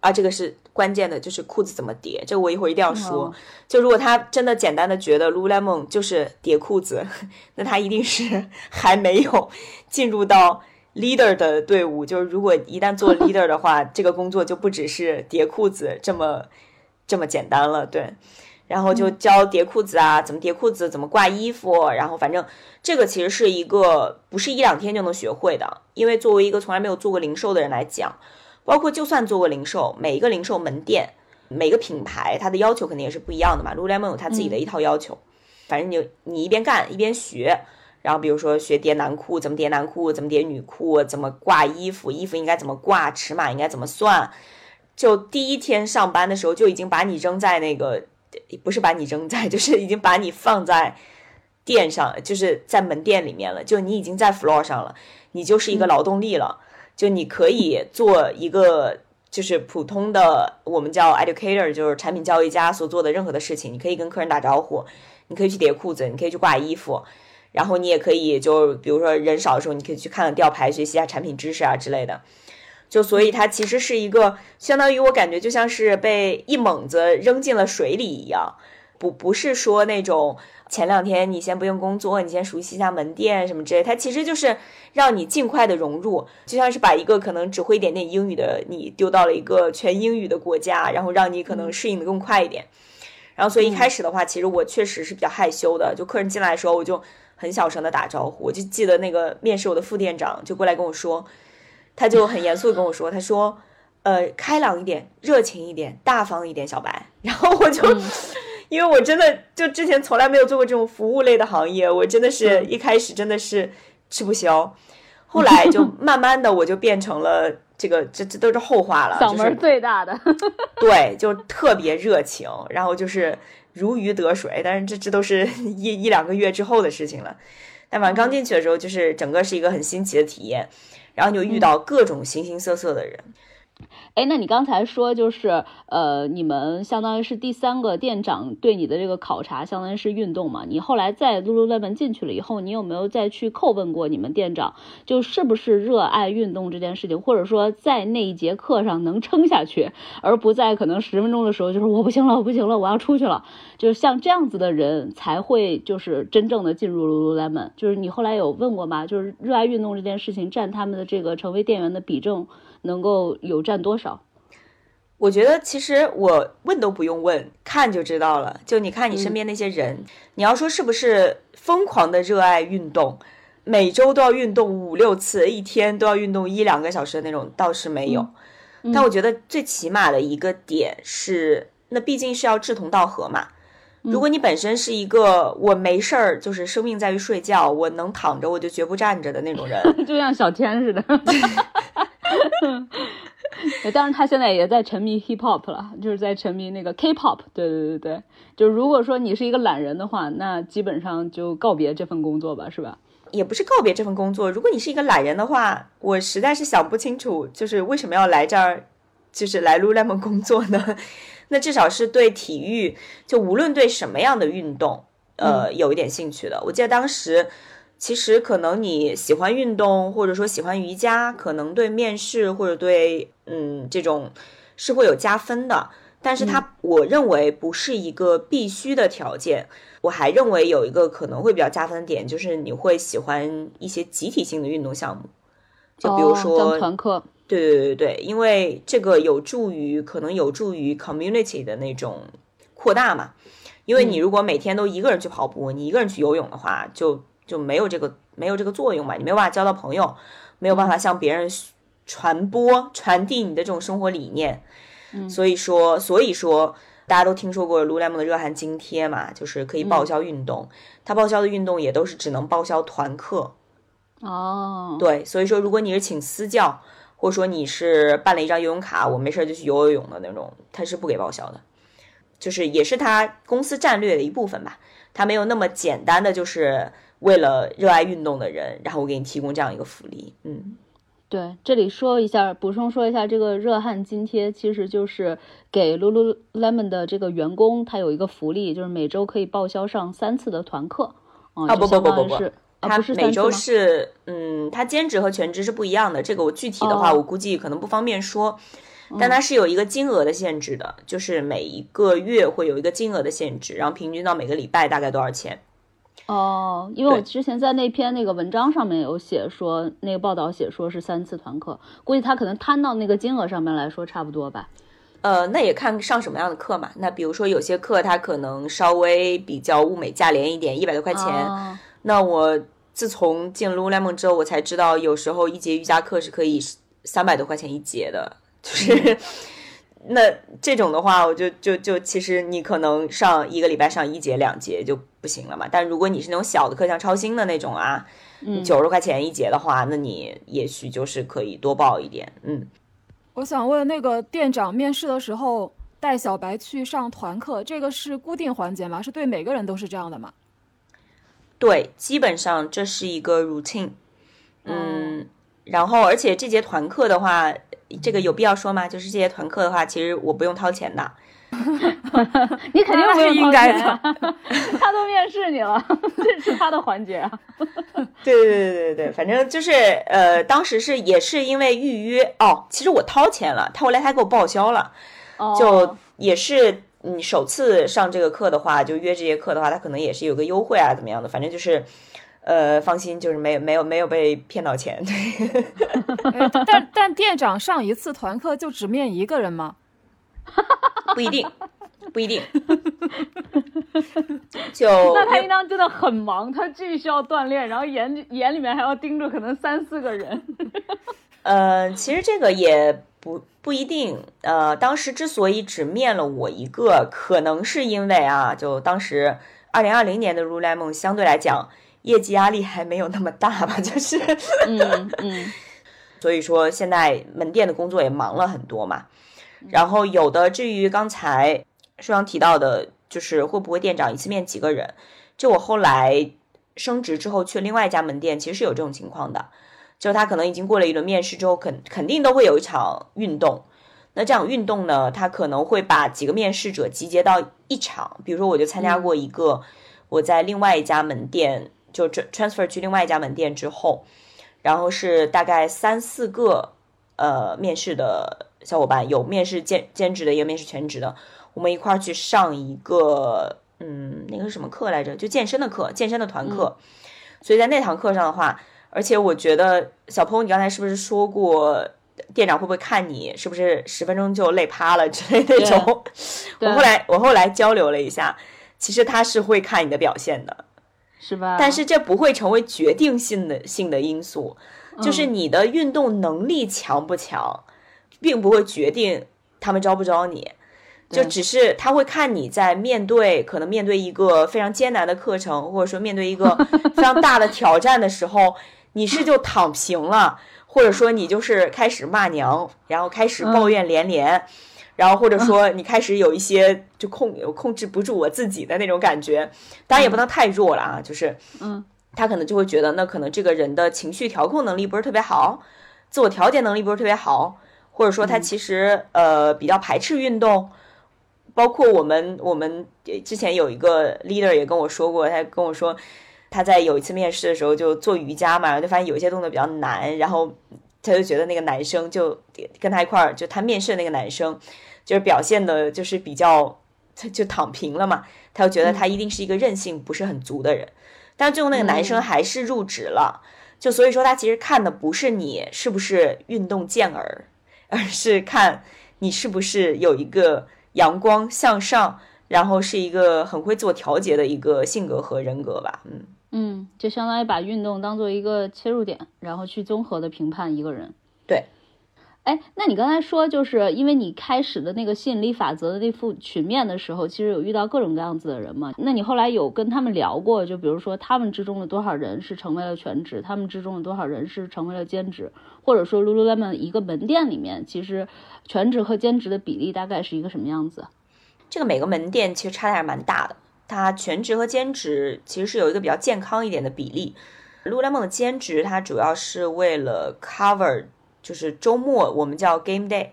啊，这个是关键的，就是裤子怎么叠，这我一会儿一定要说。就如果他真的简单的觉得 Lululemon 就是叠裤子，那他一定是还没有进入到 leader 的队伍。就是如果一旦做 leader 的话，这个工作就不只是叠裤子这么这么简单了。对，然后就教叠裤子啊，怎么叠裤子，怎么挂衣服，然后反正这个其实是一个不是一两天就能学会的，因为作为一个从来没有做过零售的人来讲。包括就算做过零售，每一个零售门店，每个品牌，它的要求肯定也是不一样的嘛。Lululemon 有它自己的一套要求，反正你你一边干一边学，然后比如说学叠男裤，怎么叠男裤，怎么叠女裤，怎么挂衣服，衣服应该怎么挂，尺码应该怎么算。就第一天上班的时候就已经把你扔在那个，不是把你扔在，就是已经把你放在店上，就是在门店里面了，就你已经在 floor 上了，你就是一个劳动力了。就你可以做一个，就是普通的，我们叫 educator，就是产品教育家所做的任何的事情。你可以跟客人打招呼，你可以去叠裤子，你可以去挂衣服，然后你也可以就比如说人少的时候，你可以去看看吊牌，学习一下产品知识啊之类的。就所以它其实是一个相当于我感觉就像是被一猛子扔进了水里一样，不不是说那种。前两天你先不用工作，你先熟悉一下门店什么之类，它其实就是让你尽快的融入，就像是把一个可能只会一点点英语的你丢到了一个全英语的国家，然后让你可能适应的更快一点。然后所以一开始的话，其实我确实是比较害羞的，就客人进来的时候我就很小声的打招呼。我就记得那个面试我的副店长就过来跟我说，他就很严肃的跟我说，他说，呃，开朗一点，热情一点，大方一点，小白。然后我就。因为我真的就之前从来没有做过这种服务类的行业，我真的是一开始真的是吃不消，后来就慢慢的我就变成了这个，这这都是后话了。嗓门最大的，对，就特别热情，然后就是如鱼得水。但是这这都是一一两个月之后的事情了。但反正刚进去的时候，就是整个是一个很新奇的体验，然后就遇到各种形形色色的人。哎，那你刚才说就是，呃，你们相当于是第三个店长对你的这个考察，相当于是运动嘛？你后来在 Lululemon 进去了以后，你有没有再去叩问过你们店长，就是不是热爱运动这件事情，或者说在那一节课上能撑下去，而不在可能十分钟的时候就是我不行了，我不行了，我要出去了，就是像这样子的人才会就是真正的进入 Lululemon。就是你后来有问过吗？就是热爱运动这件事情占他们的这个成为店员的比重。能够有占多少？我觉得其实我问都不用问，看就知道了。就你看你身边那些人，你要说是不是疯狂的热爱运动，每周都要运动五六次，一天都要运动一两个小时的那种，倒是没有。但我觉得最起码的一个点是，那毕竟是要志同道合嘛。如果你本身是一个我没事儿，就是生命在于睡觉，我能躺着我就绝不站着的那种人，就像小天似的。当然，他现在也在沉迷 hip hop 了，就是在沉迷那个 K-pop。对对对对，就如果说你是一个懒人的话，那基本上就告别这份工作吧，是吧？也不是告别这份工作。如果你是一个懒人的话，我实在是想不清楚，就是为什么要来这儿，就是来 Lululemon 工作呢？那至少是对体育，就无论对什么样的运动，呃，有一点兴趣的。我记得当时。其实可能你喜欢运动，或者说喜欢瑜伽，可能对面试或者对嗯这种是会有加分的。但是它我认为不是一个必须的条件。我还认为有一个可能会比较加分的点，就是你会喜欢一些集体性的运动项目，就比如说团课。对对对对，因为这个有助于可能有助于 community 的那种扩大嘛。因为你如果每天都一个人去跑步，你一个人去游泳的话，就就没有这个没有这个作用嘛，你没有办法交到朋友，没有办法向别人传播、传递你的这种生活理念。嗯，所以说，所以说大家都听说过 Lululemon 的热汗津贴嘛，就是可以报销运动。它报销的运动也都是只能报销团课。哦，对，所以说如果你是请私教，或者说你是办了一张游泳卡，我没事就去游游泳的那种，它是不给报销的。就是也是他公司战略的一部分吧，他没有那么简单的就是为了热爱运动的人，然后我给你提供这样一个福利。嗯，对，这里说一下，补充说一下，这个热汗津贴其实就是给 Lululemon 的这个员工，他有一个福利，就是每周可以报销上三次的团课。啊不不不不不，他每周是嗯，他兼职和全职是不一样的。这个我具体的话，我估计可能不方便说。但它是有一个金额的限制的，就是每一个月会有一个金额的限制，然后平均到每个礼拜大概多少钱？哦，因为我之前在那篇那个文章上面有写说，那个报道写说是三次团课，估计他可能摊到那个金额上面来说差不多吧。呃，那也看上什么样的课嘛。那比如说有些课它可能稍微比较物美价廉一点，一百多块钱。那我自从进 Lululemon 之后，我才知道有时候一节瑜伽课是可以三百多块钱一节的。就是 那这种的话，我就就就其实你可能上一个礼拜上一节两节就不行了嘛。但如果你是那种小的课，像超星的那种啊，九十块钱一节的话，那你也许就是可以多报一点。嗯，我想问那个店长面试的时候带小白去上团课，这个是固定环节吗？是对每个人都是这样的吗？对，基本上这是一个 routine。嗯，然后而且这节团课的话。这个有必要说吗？就是这些团课的话，其实我不用掏钱的。你肯定不用应该的，他都面试你了，这是他的环节啊。对对对对对反正就是呃，当时是也是因为预约哦，其实我掏钱了，他后来他给我报销了，就也是你首次上这个课的话，就约这节课的话，他可能也是有个优惠啊，怎么样的，反正就是。呃，放心，就是没有没有没有被骗到钱。对但但店长上一次团课就只面一个人吗？不一定，不一定。就 那他应当真的很忙，他既需要锻炼，然后眼眼里面还要盯着可能三四个人。呃，其实这个也不不一定。呃，当时之所以只面了我一个，可能是因为啊，就当时二零二零年的 Lululemon 相对来讲。业绩压力还没有那么大吧，就是，嗯嗯，所以说现在门店的工作也忙了很多嘛。然后有的至于刚才舒阳提到的，就是会不会店长一次面几个人？就我后来升职之后去另外一家门店，其实是有这种情况的，就他可能已经过了一轮面试之后，肯肯定都会有一场运动。那这样运动呢，他可能会把几个面试者集结到一场。比如说，我就参加过一个，我在另外一家门店。就 transfer 去另外一家门店之后，然后是大概三四个呃面试的小伙伴，有面试兼兼职的，也有面试全职的，我们一块儿去上一个嗯那个什么课来着，就健身的课，健身的团课。所以在那堂课上的话，而且我觉得小鹏，你刚才是不是说过店长会不会看你是不是十分钟就累趴了之类那种？我后来我后来交流了一下，其实他是会看你的表现的。是吧？但是这不会成为决定性的性的因素，就是你的运动能力强不强，并不会决定他们招不招你，就只是他会看你在面对可能面对一个非常艰难的课程，或者说面对一个非常大的挑战的时候，你是就躺平了，或者说你就是开始骂娘，然后开始抱怨连连。然后或者说你开始有一些就控控制不住我自己的那种感觉，当然也不能太弱了啊，就是嗯，他可能就会觉得那可能这个人的情绪调控能力不是特别好，自我调节能力不是特别好，或者说他其实呃比较排斥运动，包括我们我们之前有一个 leader 也跟我说过，他跟我说他在有一次面试的时候就做瑜伽嘛，然后就发现有一些动作比较难，然后。他就觉得那个男生就跟他一块儿，就他面试的那个男生，就是表现的，就是比较，他就躺平了嘛。他就觉得他一定是一个韧性不是很足的人，但最后那个男生还是入职了。就所以说，他其实看的不是你是不是运动健儿，而是看你是不是有一个阳光向上，然后是一个很会自我调节的一个性格和人格吧。嗯。嗯，就相当于把运动当做一个切入点，然后去综合的评判一个人。对，哎，那你刚才说，就是因为你开始的那个吸引力法则的那副曲面的时候，其实有遇到各种各样子的人嘛？那你后来有跟他们聊过，就比如说他们之中的多少人是成为了全职，他们之中的多少人是成为了兼职，或者说 Lululemon 一个门店里面，其实全职和兼职的比例大概是一个什么样子？这个每个门店其实差的还蛮大的，它全职和兼职其实是有一个比较健康一点的比例。Lululemon 的兼职它主要是为了 cover。就是周末我们叫 game day，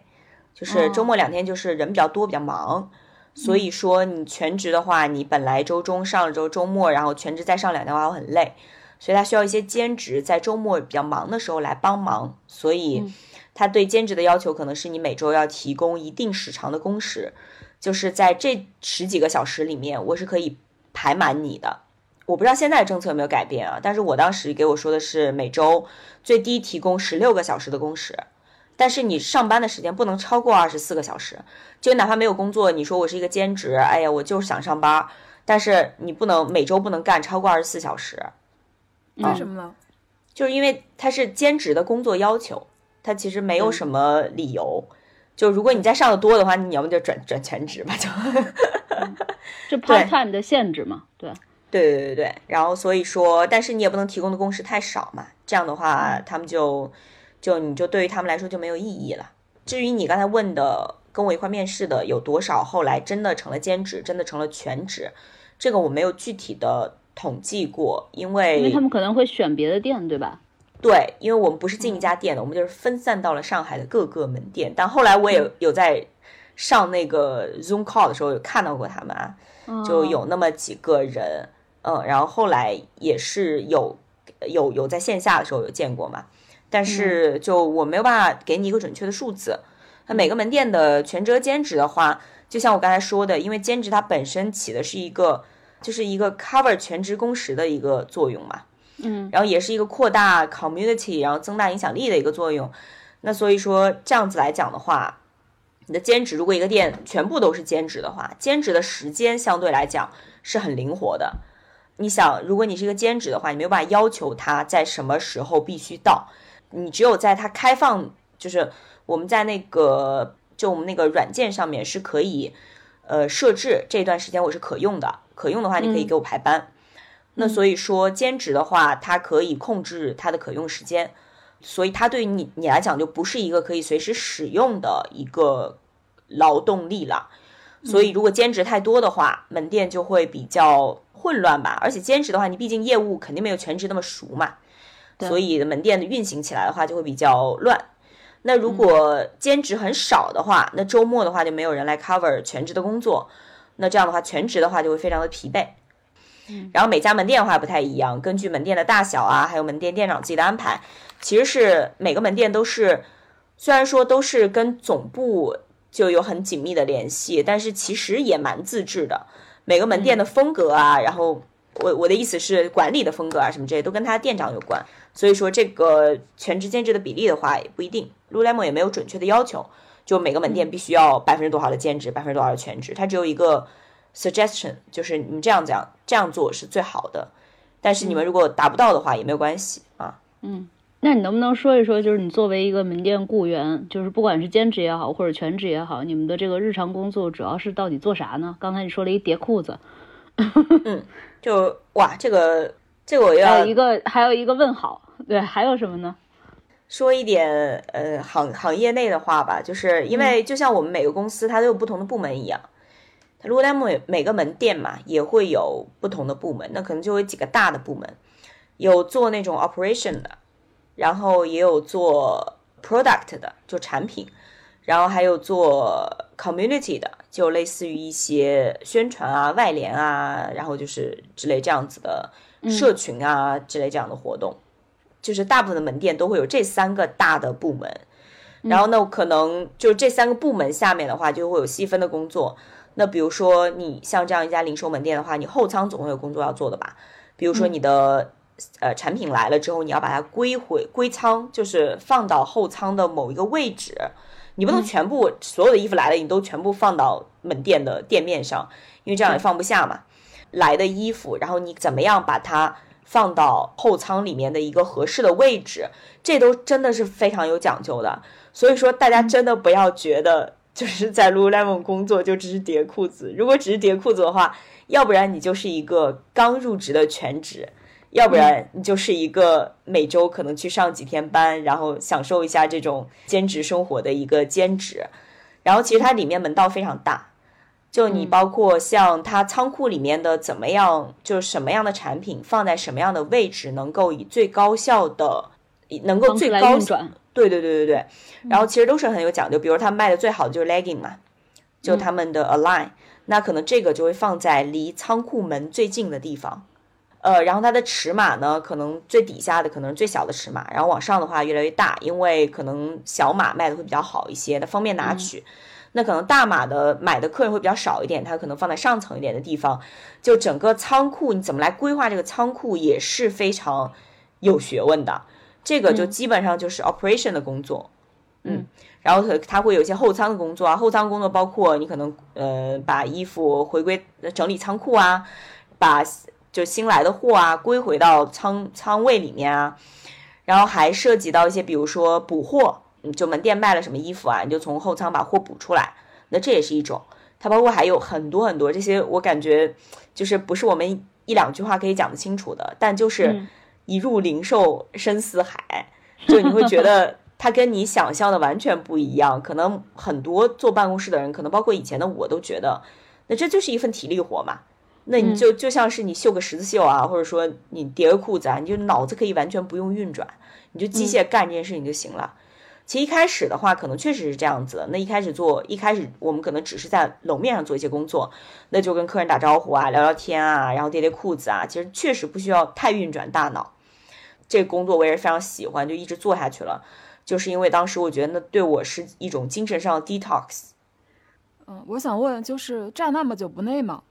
就是周末两天就是人比较多比较忙，所以说你全职的话，你本来周中上了周周末，然后全职再上两天的话会很累，所以他需要一些兼职在周末比较忙的时候来帮忙，所以他对兼职的要求可能是你每周要提供一定时长的工时，就是在这十几个小时里面，我是可以排满你的。我不知道现在政策有没有改变啊？但是我当时给我说的是每周最低提供十六个小时的工时，但是你上班的时间不能超过二十四个小时。就哪怕没有工作，你说我是一个兼职，哎呀，我就是想上班，但是你不能每周不能干超过二十四小时。为什么呢？就是因为它是兼职的工作要求，它其实没有什么理由。就如果你再上的多的话，你要么就转转全职吧，就 就 part time 的限制嘛，对。对对对对，然后所以说，但是你也不能提供的工时太少嘛，这样的话他们就就你就对于他们来说就没有意义了。至于你刚才问的跟我一块面试的有多少后来真的成了兼职，真的成了全职，这个我没有具体的统计过，因为因为他们可能会选别的店，对吧？对，因为我们不是进一家店的，我们就是分散到了上海的各个门店。但后来我也有在上那个 Zoom call 的时候有看到过他们啊，就有那么几个人。嗯，然后后来也是有有有在线下的时候有见过嘛，但是就我没有办法给你一个准确的数字。那每个门店的全职兼职的话，就像我刚才说的，因为兼职它本身起的是一个就是一个 cover 全职工时的一个作用嘛，嗯，然后也是一个扩大 community，然后增大影响力的一个作用。那所以说这样子来讲的话，你的兼职如果一个店全部都是兼职的话，兼职的时间相对来讲是很灵活的。你想，如果你是一个兼职的话，你没有办法要求他在什么时候必须到，你只有在他开放，就是我们在那个就我们那个软件上面是可以，呃，设置这段时间我是可用的，可用的话你可以给我排班。那所以说兼职的话，它可以控制它的可用时间，所以它对于你你来讲就不是一个可以随时使用的一个劳动力了。所以如果兼职太多的话，门店就会比较。混乱吧，而且兼职的话，你毕竟业务肯定没有全职那么熟嘛，所以门店的运行起来的话就会比较乱。那如果兼职很少的话，那周末的话就没有人来 cover 全职的工作，那这样的话全职的话就会非常的疲惫。然后每家门店的话不太一样，根据门店的大小啊，还有门店店长自己的安排，其实是每个门店都是，虽然说都是跟总部就有很紧密的联系，但是其实也蛮自治的。每个门店的风格啊，然后我我的意思是管理的风格啊，什么这些都跟他店长有关。所以说这个全职兼职的比例的话也不一定，Lululemon 也没有准确的要求，就每个门店必须要百分之多少的兼职，百分之多少的全职，它只有一个 suggestion，就是你们这样讲这样做是最好的。但是你们如果达不到的话也没有关系啊。嗯。那你能不能说一说，就是你作为一个门店雇员，就是不管是兼职也好，或者全职也好，你们的这个日常工作主要是到底做啥呢？刚才你说了一叠裤子，嗯，就哇，这个这个我要还有一个还有一个问号，对，还有什么呢？说一点呃行行业内的话吧，就是因为就像我们每个公司它都有不同的部门一样，Lululemon 每个门店嘛也会有不同的部门，那可能就有几个大的部门，有做那种 operation 的。然后也有做 product 的，就产品，然后还有做 community 的，就类似于一些宣传啊、外联啊，然后就是之类这样子的社群啊之类这样的活动，就是大部分的门店都会有这三个大的部门。然后呢，可能就这三个部门下面的话，就会有细分的工作。那比如说你像这样一家零售门店的话，你后仓总会有工作要做的吧？比如说你的。呃，产品来了之后，你要把它归回归仓，就是放到后仓的某一个位置。你不能全部所有的衣服来了，你都全部放到门店的店面上，因为这样也放不下嘛。来的衣服，然后你怎么样把它放到后仓里面的一个合适的位置，这都真的是非常有讲究的。所以说，大家真的不要觉得就是在 Lululemon 工作就只是叠裤子。如果只是叠裤子的话，要不然你就是一个刚入职的全职。要不然你就是一个每周可能去上几天班，然后享受一下这种兼职生活的一个兼职。然后其实它里面门道非常大，就你包括像它仓库里面的怎么样，就是什么样的产品放在什么样的位置，能够以最高效的，能够最高转。对对对对对。然后其实都是很有讲究，比如他们卖的最好的就是 legging 嘛，就他们的 align，那可能这个就会放在离仓库门最近的地方。呃，然后它的尺码呢，可能最底下的可能是最小的尺码，然后往上的话越来越大，因为可能小码卖的会比较好一些，它方便拿取。那可能大码的买的客人会比较少一点，它可能放在上层一点的地方。就整个仓库你怎么来规划这个仓库也是非常有学问的，这个就基本上就是 operation 的工作。嗯，然后它它会有一些后仓的工作啊，后仓工作包括你可能呃把衣服回归整理仓库啊，把。就新来的货啊，归回到仓仓位里面啊，然后还涉及到一些，比如说补货，就门店卖了什么衣服啊，你就从后仓把货补出来，那这也是一种。它包括还有很多很多这些，我感觉就是不是我们一两句话可以讲得清楚的，但就是一入零售深似海，就你会觉得它跟你想象的完全不一样。可能很多坐办公室的人，可能包括以前的我都觉得，那这就是一份体力活嘛。那你就就像是你绣个十字绣啊，或者说你叠个裤子啊，你就脑子可以完全不用运转，你就机械干这件事情就行了。其实一开始的话，可能确实是这样子。那一开始做，一开始我们可能只是在楼面上做一些工作，那就跟客人打招呼啊，聊聊天啊，然后叠叠裤子啊，其实确实不需要太运转大脑。这个工作我也是非常喜欢，就一直做下去了。就是因为当时我觉得那对我是一种精神上的 detox。嗯，我想问，就是站那么久不累吗？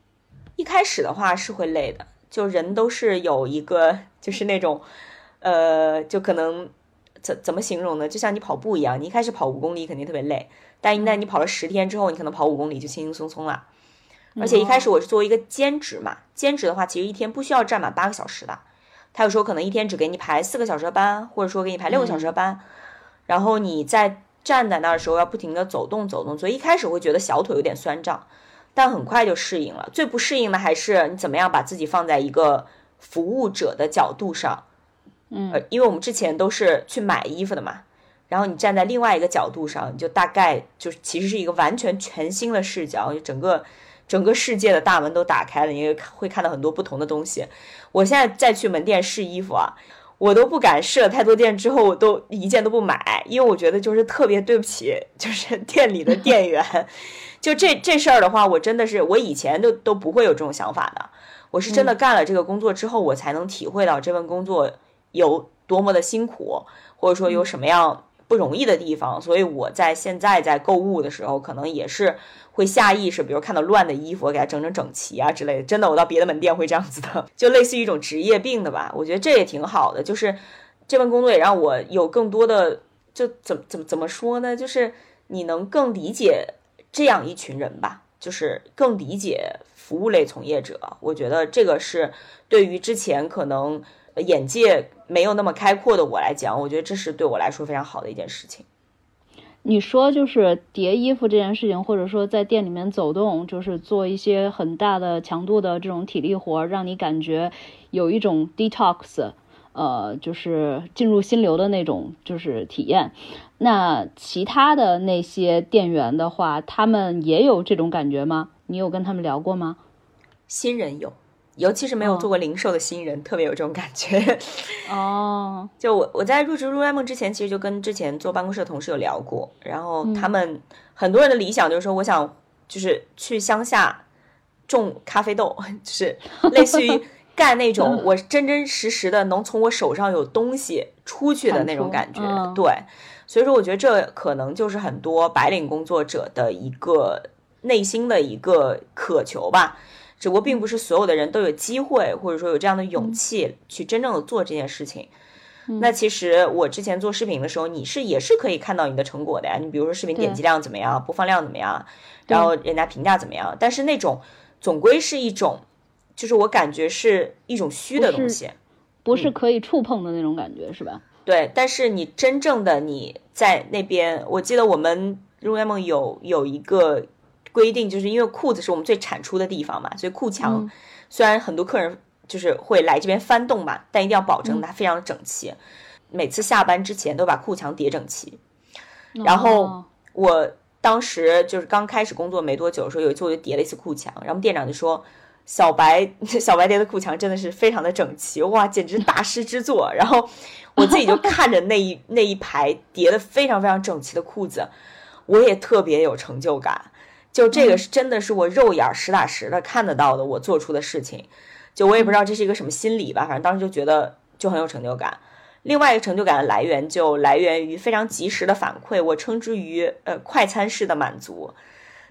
一开始的话是会累的，就人都是有一个就是那种，呃，就可能怎怎么形容呢？就像你跑步一样，你一开始跑五公里肯定特别累，但一旦你跑了十天之后，你可能跑五公里就轻轻松松了。而且一开始我是作为一个兼职嘛，兼职的话其实一天不需要站满八个小时的，他有时候可能一天只给你排四个小时的班，或者说给你排六个小时的班，然后你在站在那儿的时候要不停的走动走动，所以一开始会觉得小腿有点酸胀。但很快就适应了。最不适应的还是你怎么样把自己放在一个服务者的角度上，嗯，呃，因为我们之前都是去买衣服的嘛，然后你站在另外一个角度上，你就大概就是其实是一个完全全新的视角，就整个整个世界的大门都打开了，你会看到很多不同的东西。我现在再去门店试衣服啊，我都不敢试了太多店，之后我都一件都不买，因为我觉得就是特别对不起，就是店里的店员。就这这事儿的话，我真的是我以前都都不会有这种想法的。我是真的干了这个工作之后，我才能体会到这份工作有多么的辛苦，或者说有什么样不容易的地方。所以我在现在在购物的时候，可能也是会下意识，比如看到乱的衣服，我给它整整整齐啊之类的。真的，我到别的门店会这样子的，就类似于一种职业病的吧。我觉得这也挺好的，就是这份工作也让我有更多的，就怎怎么怎么说呢？就是你能更理解。这样一群人吧，就是更理解服务类从业者。我觉得这个是对于之前可能眼界没有那么开阔的我来讲，我觉得这是对我来说非常好的一件事情。你说就是叠衣服这件事情，或者说在店里面走动，就是做一些很大的强度的这种体力活，让你感觉有一种 detox，呃，就是进入心流的那种就是体验。那其他的那些店员的话，他们也有这种感觉吗？你有跟他们聊过吗？新人有，尤其是没有做过零售的新人，特别有这种感觉。哦，就我我在入职 Lululemon 之前，其实就跟之前做办公室的同事有聊过，然后他们很多人的理想就是说，我想就是去乡下种咖啡豆，就是类似于干那种我真真实实的能从我手上有东西出去的那种感觉，对。所以说，我觉得这可能就是很多白领工作者的一个内心的一个渴求吧。只不过，并不是所有的人都有机会，或者说有这样的勇气去真正的做这件事情。那其实我之前做视频的时候，你是也是可以看到你的成果的呀。你比如说视频点击量怎么样，播放量怎么样，然后人家评价怎么样。但是那种总归是一种，就是我感觉是一种虚的东西。不是可以触碰的那种感觉，是吧？对，但是你真正的你在那边，我记得我们 o m 有有一个规定，就是因为裤子是我们最产出的地方嘛，所以裤墙虽然很多客人就是会来这边翻动嘛，但一定要保证它非常整齐。每次下班之前都把裤墙叠整齐。然后我当时就是刚开始工作没多久的时候，有一次我就叠了一次裤墙，然后店长就说。小白 小白叠的裤墙真的是非常的整齐哇，简直大师之作。然后我自己就看着那一 那一排叠的非常非常整齐的裤子，我也特别有成就感。就这个是真的是我肉眼实打实的看得到的，我做出的事情。就我也不知道这是一个什么心理吧，反正当时就觉得就很有成就感。另外一个成就感的来源就来源于非常及时的反馈，我称之于呃快餐式的满足。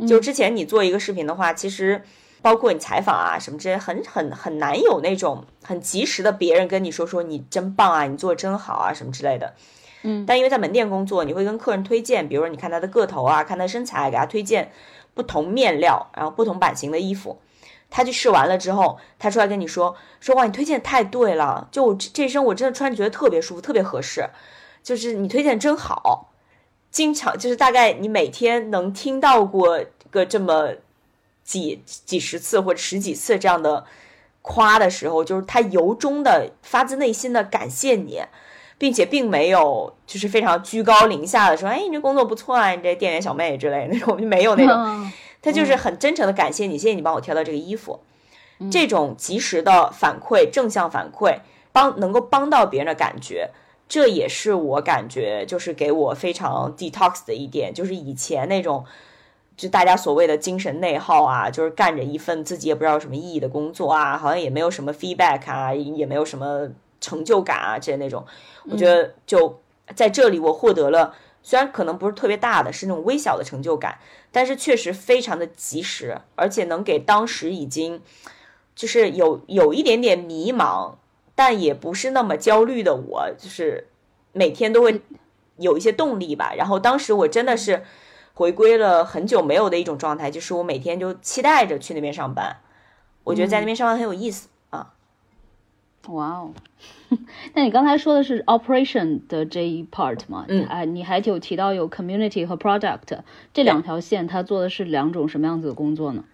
就之前你做一个视频的话，其实。包括你采访啊什么之类，很很很难有那种很及时的别人跟你说说你真棒啊，你做的真好啊什么之类的。嗯，但因为在门店工作，你会跟客人推荐，比如说你看他的个头啊，看他身材，给他推荐不同面料，然后不同版型的衣服。他去试完了之后，他出来跟你说说哇，你推荐太对了，就我这身我真的穿觉得特别舒服，特别合适，就是你推荐真好。经常就是大概你每天能听到过个这么。几几十次或者十几次这样的夸的时候，就是他由衷的、发自内心的感谢你，并且并没有就是非常居高临下的说：“哎，你这工作不错啊，你这店员小妹之类的那种，就没有那种。他就是很真诚的感谢你，谢谢你帮我挑到这个衣服。这种及时的反馈、正向反馈，帮能够帮到别人的感觉，这也是我感觉就是给我非常 detox 的一点，就是以前那种。就大家所谓的精神内耗啊，就是干着一份自己也不知道有什么意义的工作啊，好像也没有什么 feedback 啊，也没有什么成就感啊，这些那种。我觉得就在这里，我获得了虽然可能不是特别大的，是那种微小的成就感，但是确实非常的及时，而且能给当时已经就是有有一点点迷茫，但也不是那么焦虑的我，就是每天都会有一些动力吧。然后当时我真的是。回归了很久没有的一种状态，就是我每天就期待着去那边上班。我觉得在那边上班很有意思啊！哇哦，那你刚才说的是 operation 的这一 part 吗？嗯，哎，你还有提到有 community 和 product 这两条线，它做的是两种什么样子的工作呢？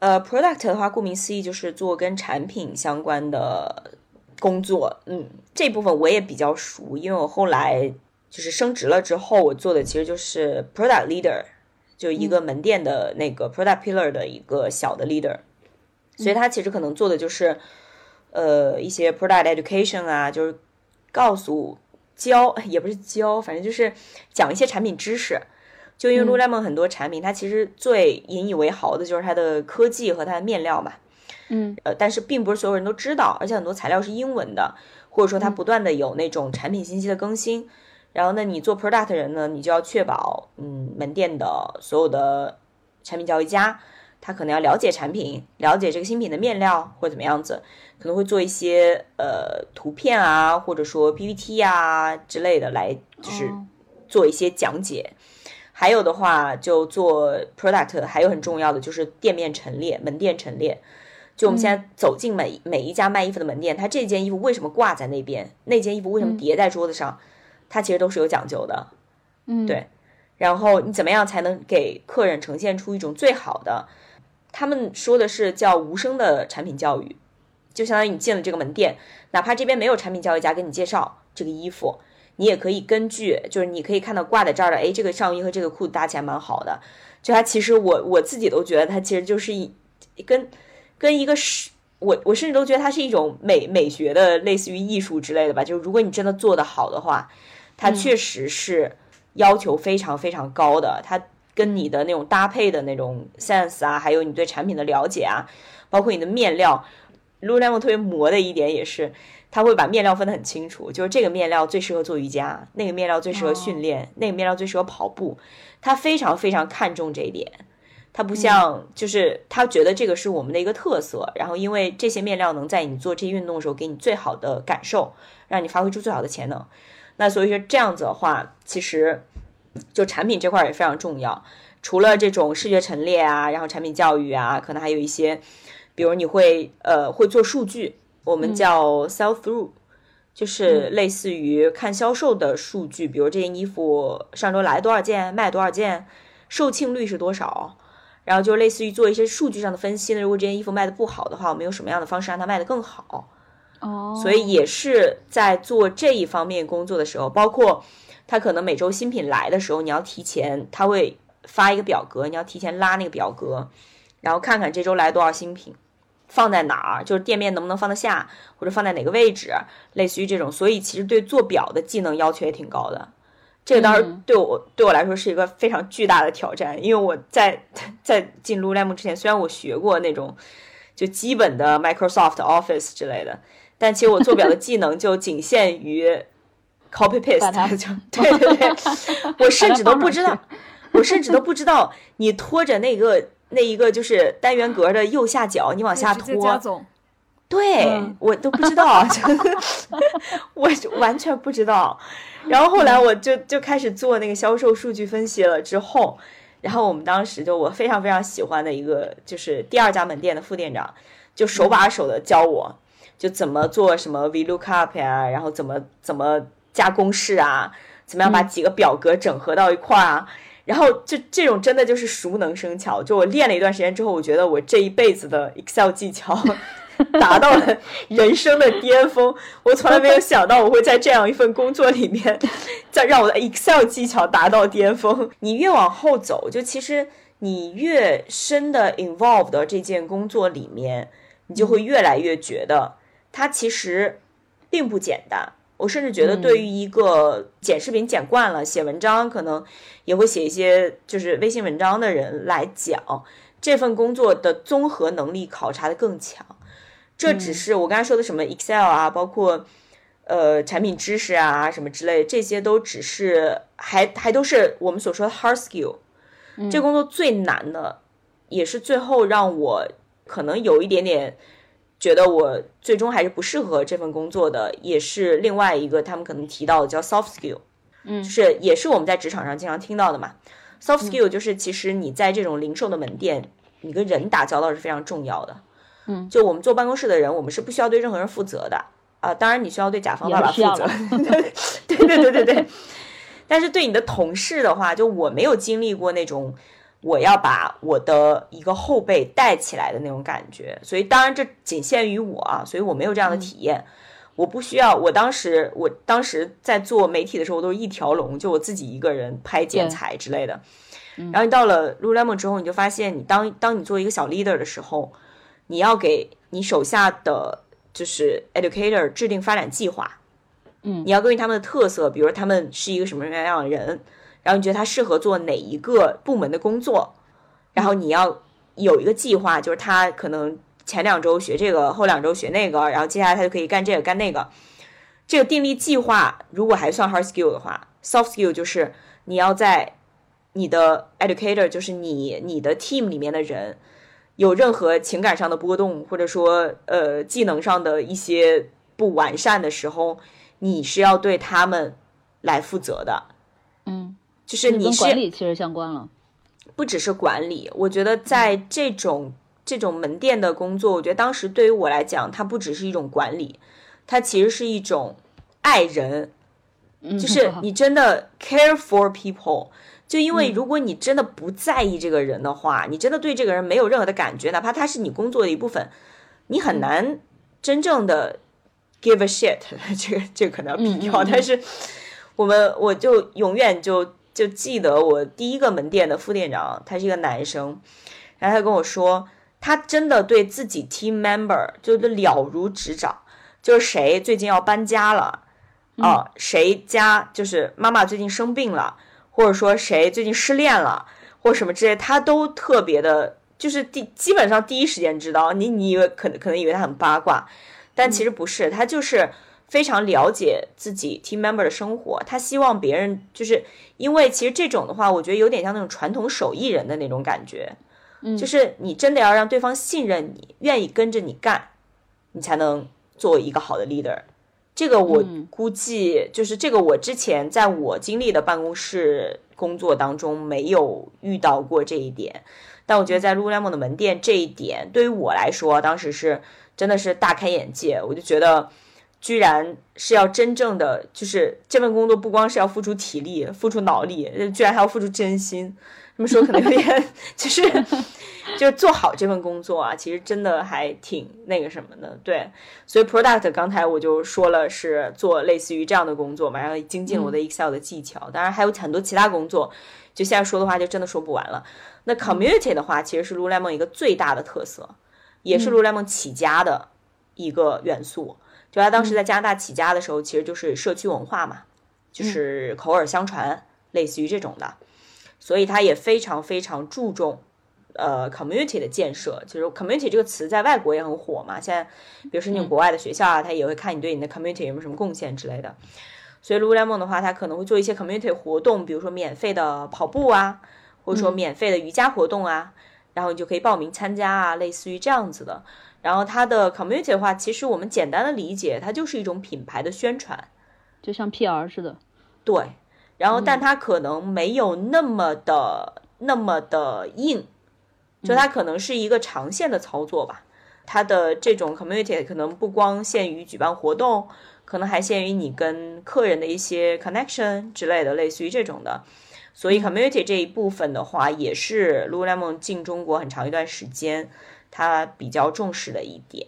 呃，product 的话，顾名思义就是做跟产品相关的工作。嗯，这部分我也比较熟，因为我后来。就是升职了之后，我做的其实就是 product leader，就一个门店的那个 product pillar 的一个小的 leader，所以他其实可能做的就是，呃，一些 product education 啊，就是告诉教也不是教，反正就是讲一些产品知识。就因为 Lululemon 很多产品，它其实最引以为豪的就是它的科技和它的面料嘛。嗯。呃，但是并不是所有人都知道，而且很多材料是英文的，或者说它不断的有那种产品信息的更新。然后呢，你做 product 人呢，你就要确保，嗯，门店的所有的产品交易家，他可能要了解产品，了解这个新品的面料或者怎么样子，可能会做一些呃图片啊，或者说 PPT 啊之类的来，就是做一些讲解。还有的话，就做 product，还有很重要的就是店面陈列，门店陈列。就我们现在走进每每一家卖衣服的门店，它这件衣服为什么挂在那边？那件衣服为什么叠在桌子上？它其实都是有讲究的，嗯，对。然后你怎么样才能给客人呈现出一种最好的？他们说的是叫无声的产品教育，就相当于你进了这个门店，哪怕这边没有产品教育家给你介绍这个衣服，你也可以根据，就是你可以看到挂在这儿的，哎，这个上衣和这个裤子搭起来蛮好的。就它其实我我自己都觉得它其实就是一跟跟一个是。我我甚至都觉得它是一种美美学的，类似于艺术之类的吧。就是如果你真的做得好的话，它确实是要求非常非常高的。它跟你的那种搭配的那种 sense 啊，还有你对产品的了解啊，包括你的面料，Lululemon 特别磨的一点也是，他会把面料分得很清楚。就是这个面料最适合做瑜伽，那个面料最适合训练，那个面料最适合跑步。他非常非常看重这一点。他不像，就是他觉得这个是我们的一个特色，然后因为这些面料能在你做这些运动的时候给你最好的感受，让你发挥出最好的潜能。那所以说这样子的话，其实就产品这块也非常重要。除了这种视觉陈列啊，然后产品教育啊，可能还有一些，比如你会呃会做数据，我们叫 sell through，就是类似于看销售的数据，比如这件衣服上周来多少件，卖多少件，售罄率是多少，然后就类似于做一些数据上的分析呢。如果这件衣服卖的不好的话，我们用什么样的方式让它卖得更好？哦，所以也是在做这一方面工作的时候，包括他可能每周新品来的时候，你要提前，他会发一个表格，你要提前拉那个表格，然后看看这周来多少新品。放在哪儿，就是店面能不能放得下，或者放在哪个位置，类似于这种。所以其实对做表的技能要求也挺高的。这个当时对我对我来说是一个非常巨大的挑战，因为我在在进 Lululemon 之前，虽然我学过那种就基本的 Microsoft Office 之类的，但其实我做表的技能就仅限于 copy paste，就对对对，我甚至都不知道，我甚至都不知道你拖着那个。那一个就是单元格的右下角，你往下拖，对我都不知道，我完全不知道。然后后来我就就开始做那个销售数据分析了之后，然后我们当时就我非常非常喜欢的一个就是第二家门店的副店长，就手把手的教我，就怎么做什么 VLOOKUP 呀，然后怎么怎么加公式啊，怎么样把几个表格整合到一块儿啊。然后就这种真的就是熟能生巧，就我练了一段时间之后，我觉得我这一辈子的 Excel 技巧 达到了人生的巅峰。我从来没有想到我会在这样一份工作里面，再让我的 Excel 技巧达到巅峰。你越往后走，就其实你越深的 involved 这件工作里面，你就会越来越觉得它其实并不简单。我甚至觉得，对于一个剪视频剪惯了、写文章可能也会写一些就是微信文章的人来讲，这份工作的综合能力考察的更强。这只是我刚才说的什么 Excel 啊，包括呃产品知识啊什么之类，这些都只是还还都是我们所说的 hard skill。这工作最难的，也是最后让我可能有一点点。觉得我最终还是不适合这份工作的，也是另外一个他们可能提到的叫 soft skill，嗯，就是也是我们在职场上经常听到的嘛。soft skill 就是其实你在这种零售的门店，你跟人打交道是非常重要的。嗯，就我们坐办公室的人，我们是不需要对任何人负责的啊。当然你需要对甲方爸爸负责，对对对对对。但是对你的同事的话，就我没有经历过那种。我要把我的一个后辈带起来的那种感觉，所以当然这仅限于我啊，所以我没有这样的体验。我不需要，我当时我当时在做媒体的时候我都是一条龙，就我自己一个人拍剪裁之类的。然后你到了 Lululemon 之后，你就发现你当当你做一个小 leader 的时候，你要给你手下的就是 educator 制定发展计划。嗯，你要根据他们的特色，比如他们是一个什么什么样的人。然后你觉得他适合做哪一个部门的工作？然后你要有一个计划，就是他可能前两周学这个，后两周学那个，然后接下来他就可以干这个干那个。这个订立计划如果还算 hard skill 的话，soft skill 就是你要在你的 educator，就是你你的 team 里面的人有任何情感上的波动，或者说呃技能上的一些不完善的时候，你是要对他们来负责的。嗯。就是你是管理其实相关了，不只是管理。我觉得在这种这种门店的工作，我觉得当时对于我来讲，它不只是一种管理，它其实是一种爱人，就是 你真的 care for people。就因为如果你真的不在意这个人的话，你真的对这个人没有任何的感觉，哪怕他是你工作的一部分，你很难真正的 give a shit。这个这个可能要比掉，但是我们我就永远就。就记得我第一个门店的副店长，他是一个男生，然后他跟我说，他真的对自己 team member 就是了如指掌，就是谁最近要搬家了，啊，谁家就是妈妈最近生病了，或者说谁最近失恋了，或什么之类，他都特别的，就是第基本上第一时间知道。你你以为可能可能以为他很八卦，但其实不是，他就是。非常了解自己 team member 的生活，他希望别人就是因为其实这种的话，我觉得有点像那种传统手艺人的那种感觉，嗯，就是你真的要让对方信任你，愿意跟着你干，你才能做一个好的 leader。这个我估计就是这个我之前在我经历的办公室工作当中没有遇到过这一点，但我觉得在 Lululemon 的门店这一点对于我来说，当时是真的是大开眼界，我就觉得。居然是要真正的，就是这份工作不光是要付出体力、付出脑力，居然还要付出真心。这么说可能有点，就是就是做好这份工作啊，其实真的还挺那个什么的。对，所以 product 刚才我就说了是做类似于这样的工作嘛，然后精进我的 Excel 的技巧。当然还有很多其他工作，就现在说的话就真的说不完了。那 community 的话，其实是 Lululemon 一个最大的特色，也是 Lululemon 起家的一个元素。就他当时在加拿大起家的时候，其实就是社区文化嘛，就是口耳相传，类似于这种的，所以他也非常非常注重呃 community 的建设。就是 community 这个词在外国也很火嘛，现在比如说你国外的学校啊，他也会看你对你的 community 有没有什么贡献之类的。所以 Lululemon 的话，他可能会做一些 community 活动，比如说免费的跑步啊，或者说免费的瑜伽活动啊，然后你就可以报名参加啊，类似于这样子的。然后它的 community 的话，其实我们简单的理解，它就是一种品牌的宣传，就像 PR 似的。对，然后但它可能没有那么的那么的硬，就它可能是一个长线的操作吧。它的这种 community 可能不光限于举办活动，可能还限于你跟客人的一些 connection 之类的，类似于这种的。所以 community 这一部分的话，也是 Lululemon 进中国很长一段时间。他比较重视的一点，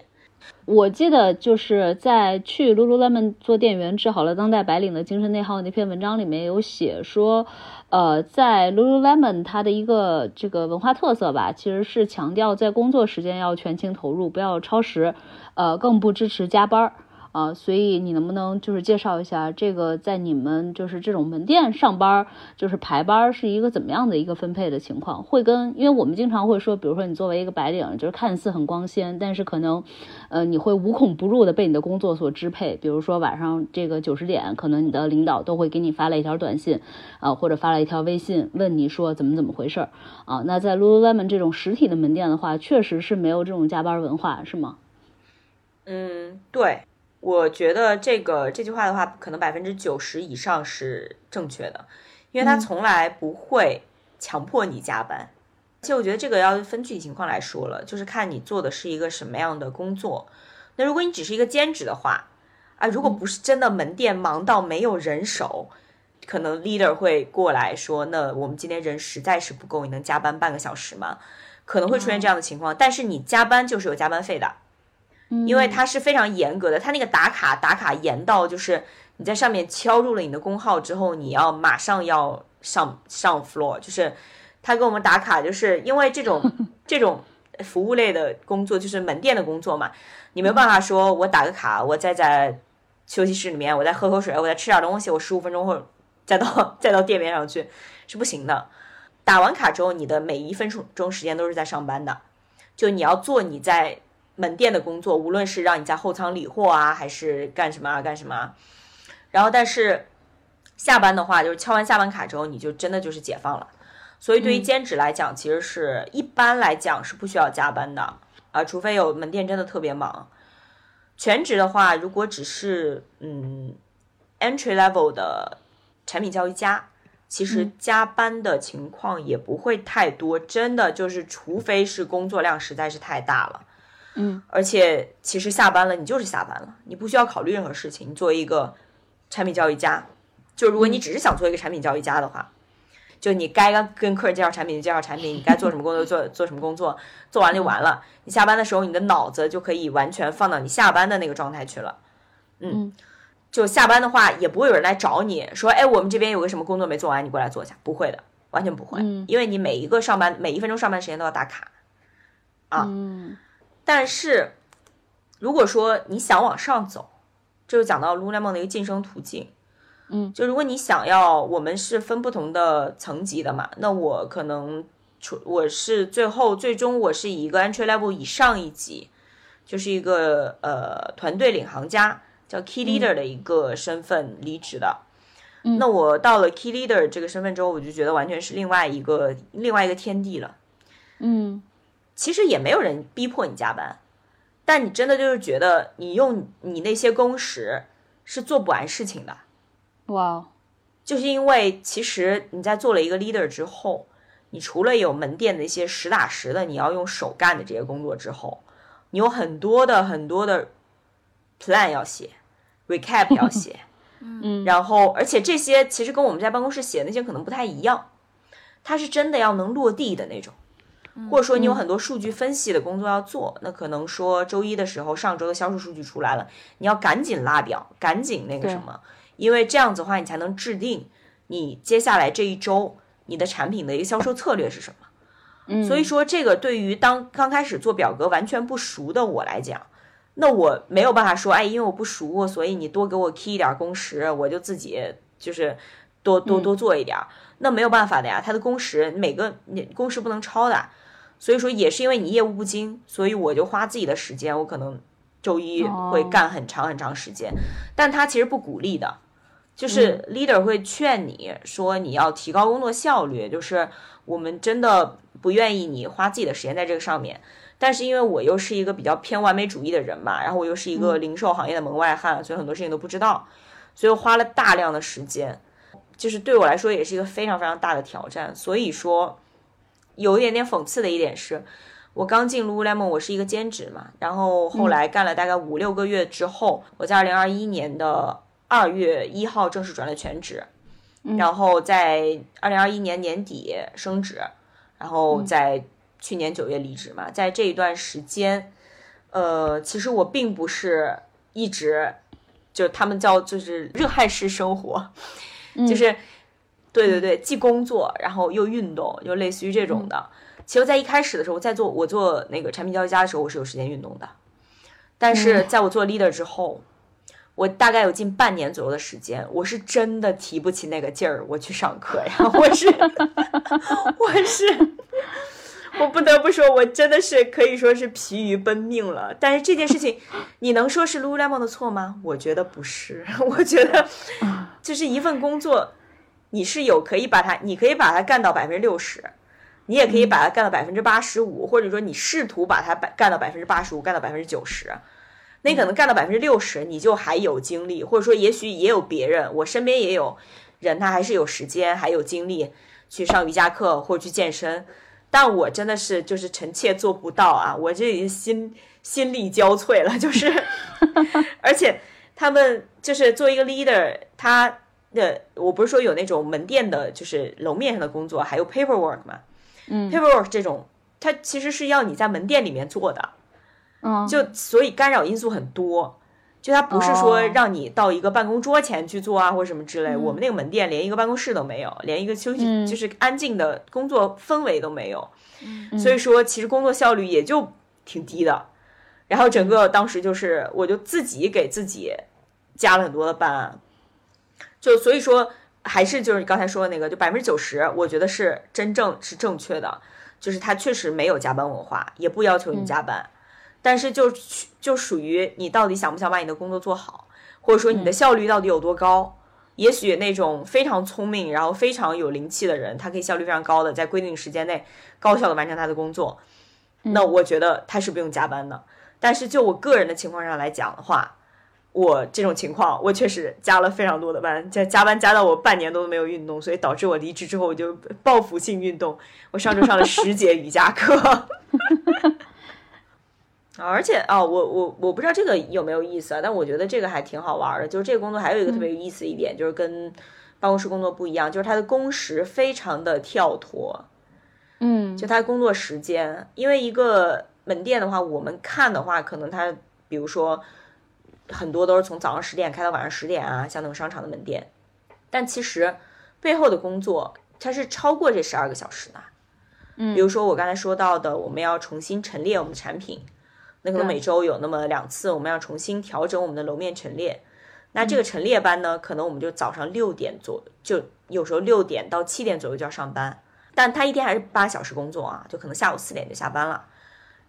我记得就是在去 Lululemon 做店员治好了当代白领的精神内耗那篇文章里面有写说，呃，在 Lululemon 它的一个这个文化特色吧，其实是强调在工作时间要全情投入，不要超时，呃，更不支持加班儿。啊，所以你能不能就是介绍一下这个在你们就是这种门店上班，就是排班是一个怎么样的一个分配的情况？会跟因为我们经常会说，比如说你作为一个白领，就是看似很光鲜，但是可能，呃，你会无孔不入的被你的工作所支配。比如说晚上这个九十点，可能你的领导都会给你发了一条短信，啊，或者发了一条微信，问你说怎么怎么回事儿啊？那在 Lululemon 这种实体的门店的话，确实是没有这种加班文化，是吗？嗯，对。我觉得这个这句话的话，可能百分之九十以上是正确的，因为他从来不会强迫你加班。其实我觉得这个要分具体情况来说了，就是看你做的是一个什么样的工作。那如果你只是一个兼职的话，啊，如果不是真的门店忙到没有人手，可能 leader 会过来说，那我们今天人实在是不够，你能加班半个小时吗？可能会出现这样的情况，但是你加班就是有加班费的。因为它是非常严格的，它那个打卡打卡严到就是你在上面敲入了你的工号之后，你要马上要上上 floor，就是他给我们打卡，就是因为这种 这种服务类的工作就是门店的工作嘛，你没有办法说我打个卡，我再在休息室里面，我再喝口水，我再吃点东西，我十五分钟后再到再到店面上去是不行的。打完卡之后，你的每一分钟时间都是在上班的，就你要做你在。门店的工作，无论是让你在后仓理货啊，还是干什么啊干什么，啊然后但是下班的话，就是敲完下班卡之后，你就真的就是解放了。所以对于兼职来讲，其实是一般来讲是不需要加班的啊，除非有门店真的特别忙。全职的话，如果只是嗯 entry level 的产品教育家，其实加班的情况也不会太多，真的就是除非是工作量实在是太大了。嗯，而且其实下班了，你就是下班了，你不需要考虑任何事情。你作为一个产品教育家，就如果你只是想做一个产品教育家的话，就你该跟客人介绍产品就介绍产品，你该做什么工作做 做什么工作，做完就完了。你下班的时候，你的脑子就可以完全放到你下班的那个状态去了。嗯，就下班的话，也不会有人来找你说，哎，我们这边有个什么工作没做完，你过来做一下。不会的，完全不会，因为你每一个上班每一分钟上班时间都要打卡啊。但是，如果说你想往上走，这就讲到 Lululemon 的一个晋升途径。嗯，就如果你想要，我们是分不同的层级的嘛，那我可能出我是最后最终我是以一个 entry level 以上一级，就是一个呃团队领航家，叫 key leader 的一个身份离职的。那我到了 key leader 这个身份之后，我就觉得完全是另外一个另外一个天地了。嗯。其实也没有人逼迫你加班，但你真的就是觉得你用你那些工时是做不完事情的。哇，就是因为其实你在做了一个 leader 之后，你除了有门店的一些实打实的你要用手干的这些工作之后，你有很多的很多的 plan 要写，recap 要写，嗯，然后而且这些其实跟我们在办公室写的那些可能不太一样，它是真的要能落地的那种。或者说你有很多数据分析的工作要做，那可能说周一的时候，上周的销售数据出来了，你要赶紧拉表，赶紧那个什么，因为这样子的话，你才能制定你接下来这一周你的产品的一个销售策略是什么。嗯，所以说这个对于当刚开始做表格完全不熟的我来讲，那我没有办法说，哎，因为我不熟，所以你多给我 key 一点工时，我就自己就是多多多做一点，那没有办法的呀，他的工时每个你工时不能超的。所以说也是因为你业务不精，所以我就花自己的时间，我可能周一会干很长很长时间，但他其实不鼓励的，就是 leader 会劝你说你要提高工作效率，就是我们真的不愿意你花自己的时间在这个上面，但是因为我又是一个比较偏完美主义的人嘛，然后我又是一个零售行业的门外汉，所以很多事情都不知道，所以我花了大量的时间，就是对我来说也是一个非常非常大的挑战，所以说。有一点点讽刺的一点是，我刚进 Lululemon，我是一个兼职嘛，然后后来干了大概五六个月之后，我在二零二一年的二月一号正式转了全职，然后在二零二一年年底升职，然后在去年九月离职嘛，在这一段时间，呃，其实我并不是一直就他们叫就是热爱式生活，就是。对对对，既工作，然后又运动，就类似于这种的。其实，在一开始的时候，在做我做那个产品交易家的时候，我是有时间运动的。但是，在我做 leader 之后，我大概有近半年左右的时间，我是真的提不起那个劲儿，我去上课呀。我是，我是，我不得不说，我真的是可以说是疲于奔命了。但是这件事情，你能说是 Lululemon 的错吗？我觉得不是，我觉得就是一份工作。你是有可以把它，你可以把它干到百分之六十，你也可以把它干到百分之八十五，或者说你试图把它干干到百分之八十五，干到百分之九十，那可能干到百分之六十，你就还有精力，或者说也许也有别人，我身边也有人，他还是有时间还有精力去上瑜伽课或者去健身，但我真的是就是臣妾做不到啊，我这已经心心力交瘁了，就是，而且他们就是作为一个 leader，他。那我不是说有那种门店的，就是楼面上的工作，还有 paperwork 嘛？嗯，paperwork 这种，它其实是要你在门店里面做的，嗯，就所以干扰因素很多，就它不是说让你到一个办公桌前去做啊，或者什么之类。我们那个门店连一个办公室都没有，连一个休息就是安静的工作氛围都没有，所以说其实工作效率也就挺低的。然后整个当时就是，我就自己给自己加了很多的班。就所以说，还是就是你刚才说的那个，就百分之九十，我觉得是真正是正确的，就是他确实没有加班文化，也不要求你加班，但是就就属于你到底想不想把你的工作做好，或者说你的效率到底有多高？也许那种非常聪明，然后非常有灵气的人，他可以效率非常高的在规定时间内高效的完成他的工作，那我觉得他是不用加班的。但是就我个人的情况上来讲的话。我这种情况，我确实加了非常多的班，加加班加到我半年都没有运动，所以导致我离职之后我就报复性运动。我上周上了十节瑜伽课，而且啊，我我我不知道这个有没有意思啊，但我觉得这个还挺好玩的。就是这个工作还有一个特别有意思一点，就是跟办公室工作不一样，就是它的工时非常的跳脱。嗯，就它工作时间，因为一个门店的话，我们看的话，可能它比如说。很多都是从早上十点开到晚上十点啊，像那种商场的门店，但其实背后的工作它是超过这十二个小时的。嗯，比如说我刚才说到的，我们要重新陈列我们的产品，那可能每周有那么两次，我们要重新调整我们的楼面陈列。那这个陈列班呢，可能我们就早上六点左，就有时候六点到七点左右就要上班，但他一天还是八小时工作啊，就可能下午四点就下班了。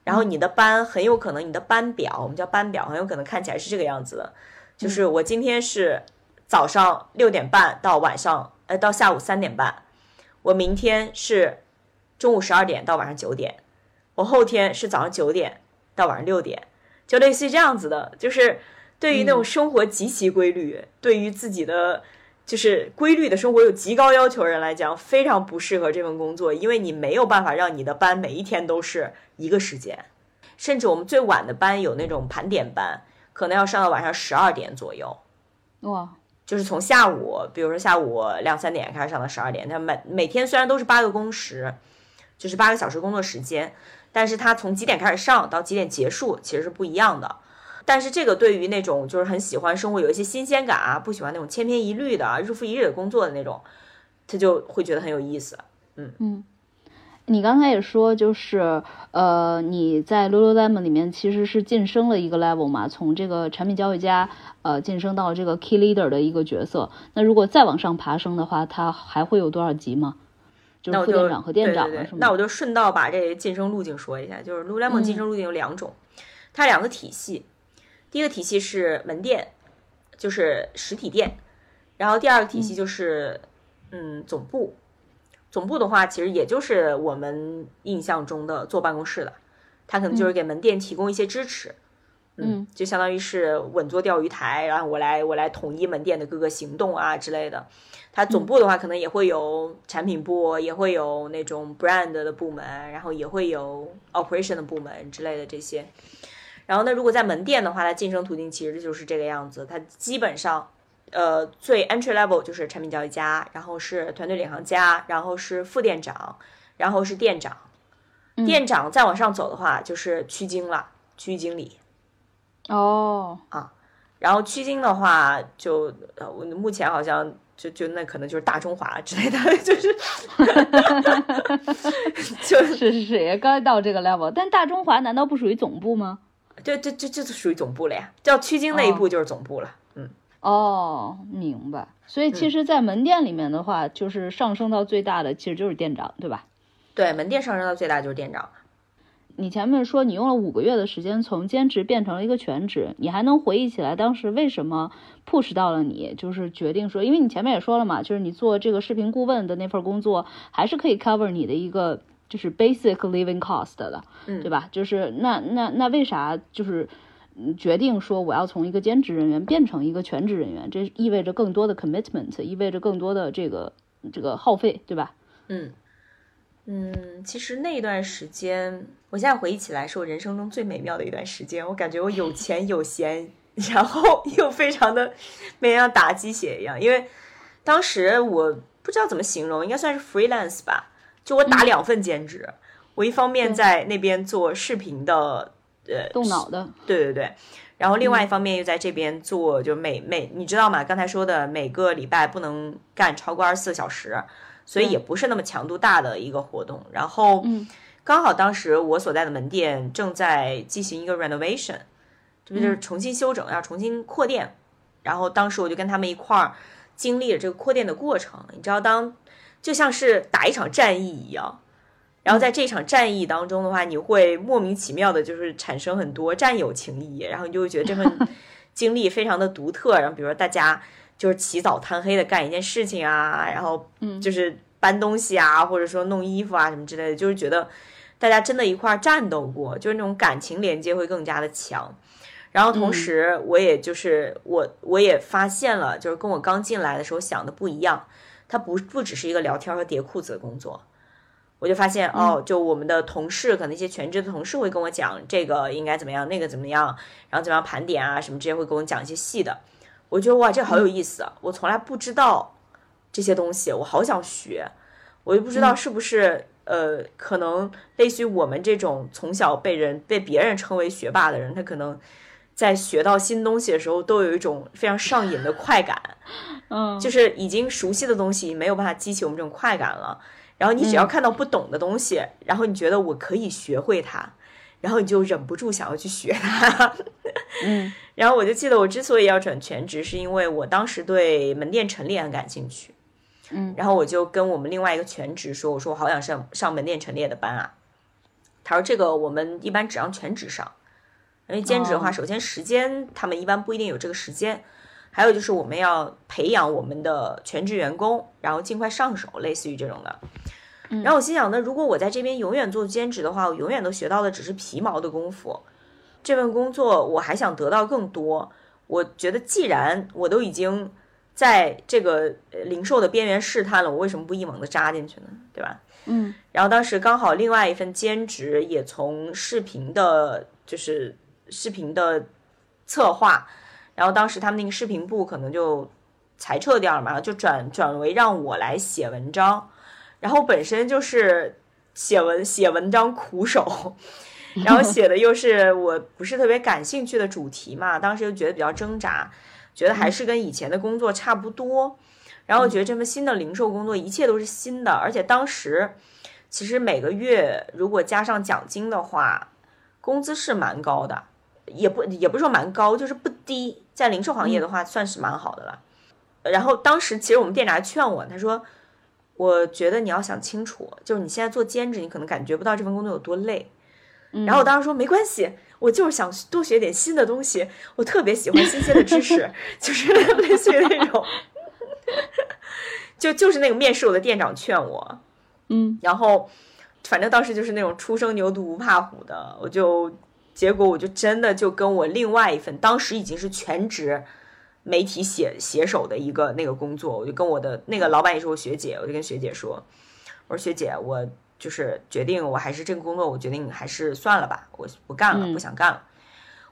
然后你的班很有可能，你的班表我们叫班表，很有可能看起来是这个样子的，就是我今天是早上六点半到晚上，呃，到下午三点半，我明天是中午十二点到晚上九点，我后天是早上九点到晚上六点，就类似于这样子的，就是对于那种生活极其规律，对于自己的。就是规律的生活有极高要求人来讲，非常不适合这份工作，因为你没有办法让你的班每一天都是一个时间，甚至我们最晚的班有那种盘点班，可能要上到晚上十二点左右，哇，就是从下午，比如说下午两三点开始上到十二点，他每每天虽然都是八个工时，就是八个小时工作时间，但是他从几点开始上到几点结束其实是不一样的。但是这个对于那种就是很喜欢生活有一些新鲜感啊，不喜欢那种千篇一律的啊日复一日的工作的那种，他就会觉得很有意思。嗯嗯。你刚才也说，就是呃，你在 Lululemon 里面其实是晋升了一个 level 嘛，从这个产品交易家呃晋升到这个 key leader 的一个角色。那如果再往上爬升的话，它还会有多少级吗？就是副店长和店长了，是吗？那我就顺道把这晋升路径说一下，就是 Lululemon 晋升路径有两种，它两个体系。第一个体系是门店，就是实体店，然后第二个体系就是嗯总部。总部的话，其实也就是我们印象中的坐办公室的，它可能就是给门店提供一些支持，嗯，就相当于是稳坐钓鱼台，然后我来我来统一门店的各个行动啊之类的。它总部的话，可能也会有产品部，也会有那种 brand 的部门，然后也会有 operation 的部门之类的这些。然后呢，如果在门店的话，它晋升途径其实就是这个样子，它基本上。呃，最 entry level 就是产品交易家，然后是团队领航家，然后是副店长，然后是店长。店长再往上走的话，就是区经了，区域经理。哦，啊，然后区经的话，就我目前好像就就那可能就是大中华之类的，就是，就是是是，也刚到这个 level，但大中华难道不属于总部吗？这这这这属于总部了呀，叫区经那一步就是总部了，嗯。哦，明白。所以其实，在门店里面的话，就是上升到最大的，其实就是店长，对吧？对，门店上升到最大就是店长。你前面说你用了五个月的时间从兼职变成了一个全职，你还能回忆起来当时为什么 push 到了你，就是决定说，因为你前面也说了嘛，就是你做这个视频顾问的那份工作，还是可以 cover 你的一个就是 basic living cost 的，嗯，对吧？就是那那那为啥就是？决定说我要从一个兼职人员变成一个全职人员，这意味着更多的 commitment，意味着更多的这个这个耗费，对吧？嗯嗯，其实那段时间，我现在回忆起来是我人生中最美妙的一段时间。我感觉我有钱有闲，然后又非常的没人像打鸡血一样，因为当时我不知道怎么形容，应该算是 freelance 吧，就我打两份兼职，我一方面在那边做视频的。呃，动脑的，对对对，然后另外一方面又在这边做，就每每你知道吗？刚才说的每个礼拜不能干超过二十四小时，所以也不是那么强度大的一个活动。然后，刚好当时我所在的门店正在进行一个 renovation，这不就是重新修整，要重新扩店。然后当时我就跟他们一块儿经历了这个扩店的过程。你知道，当就像是打一场战役一样。然后在这场战役当中的话，你会莫名其妙的，就是产生很多战友情谊，然后你就会觉得这份 经历非常的独特。然后比如说大家就是起早贪黑的干一件事情啊，然后就是搬东西啊，或者说弄衣服啊什么之类的，就是觉得大家真的一块战斗过，就是那种感情连接会更加的强。然后同时，我也就是我我也发现了，就是跟我刚进来的时候想的不一样，它不不只是一个聊天和叠裤子的工作。我就发现哦，就我们的同事，可能一些全职的同事会跟我讲这个应该怎么样，那个怎么样，然后怎么样盘点啊什么这些会跟我讲一些细的。我觉得哇，这好有意思啊！我从来不知道这些东西，我好想学。我又不知道是不是呃，可能类似于我们这种从小被人被别人称为学霸的人，他可能在学到新东西的时候都有一种非常上瘾的快感。嗯，就是已经熟悉的东西没有办法激起我们这种快感了。然后你只要看到不懂的东西，然后你觉得我可以学会它，然后你就忍不住想要去学它。嗯，然后我就记得我之所以要转全职，是因为我当时对门店陈列很感兴趣。嗯，然后我就跟我们另外一个全职说：“我说我好想上上门店陈列的班啊。”他说：“这个我们一般只让全职上，因为兼职的话，首先时间他们一般不一定有这个时间。”还有就是我们要培养我们的全职员工，然后尽快上手，类似于这种的。然后我心想，那如果我在这边永远做兼职的话，我永远都学到的只是皮毛的功夫。这份工作我还想得到更多。我觉得既然我都已经在这个零售的边缘试探了，我为什么不一猛的扎进去呢？对吧？嗯。然后当时刚好另外一份兼职也从视频的，就是视频的策划。然后当时他们那个视频部可能就裁撤掉了嘛，就转转为让我来写文章，然后本身就是写文写文章苦手，然后写的又是我不是特别感兴趣的主题嘛，当时又觉得比较挣扎，觉得还是跟以前的工作差不多，然后觉得这份新的零售工作一切都是新的，而且当时其实每个月如果加上奖金的话，工资是蛮高的。也不也不是说蛮高，就是不低，在零售行业的话算是蛮好的了。然后当时其实我们店长还劝我，他说：“我觉得你要想清楚，就是你现在做兼职，你可能感觉不到这份工作有多累。”然后我当时说：“没关系，我就是想多学点新的东西，我特别喜欢新鲜的知识，就是类似于那种，就就是那个面试我的店长劝我，嗯，然后反正当时就是那种初生牛犊不怕虎的，我就。”结果我就真的就跟我另外一份，当时已经是全职媒体写写手的一个那个工作，我就跟我的那个老板也是我学姐，我就跟学姐说，我说学姐，我就是决定我还是这个工作，我决定还是算了吧，我不干了，不想干了。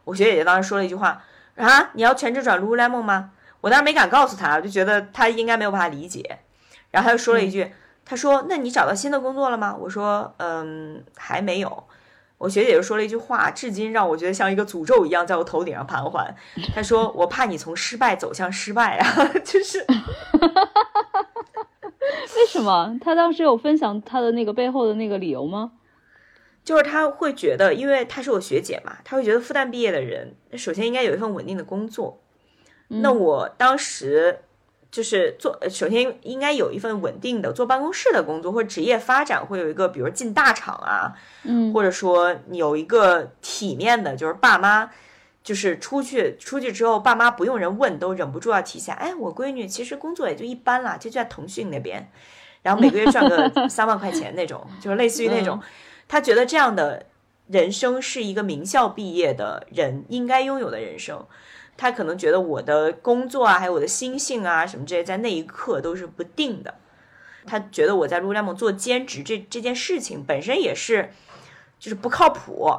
我学姐姐当时说了一句话啊，你要全职转 Lululemon 吗？我当时没敢告诉她，我就觉得她应该没有办法理解。然后她又说了一句，她说那你找到新的工作了吗？我说嗯，还没有。我学姐就说了一句话，至今让我觉得像一个诅咒一样在我头顶上盘桓。她说：“我怕你从失败走向失败啊！” 就是，为什么？她当时有分享她的那个背后的那个理由吗？就是他会觉得，因为他是我学姐嘛，他会觉得复旦毕业的人首先应该有一份稳定的工作。那我当时。就是做，首先应该有一份稳定的坐办公室的工作，或者职业发展会有一个，比如进大厂啊，嗯，或者说有一个体面的，就是爸妈，就是出去出去之后，爸妈不用人问，都忍不住要提下，哎，我闺女其实工作也就一般啦，就在腾讯那边，然后每个月赚个 三万块钱那种，就是类似于那种，他觉得这样的人生是一个名校毕业的人应该拥有的人生。他可能觉得我的工作啊，还有我的心性啊，什么这些，在那一刻都是不定的。他觉得我在 Lululemon 做兼职这这件事情本身也是，就是不靠谱。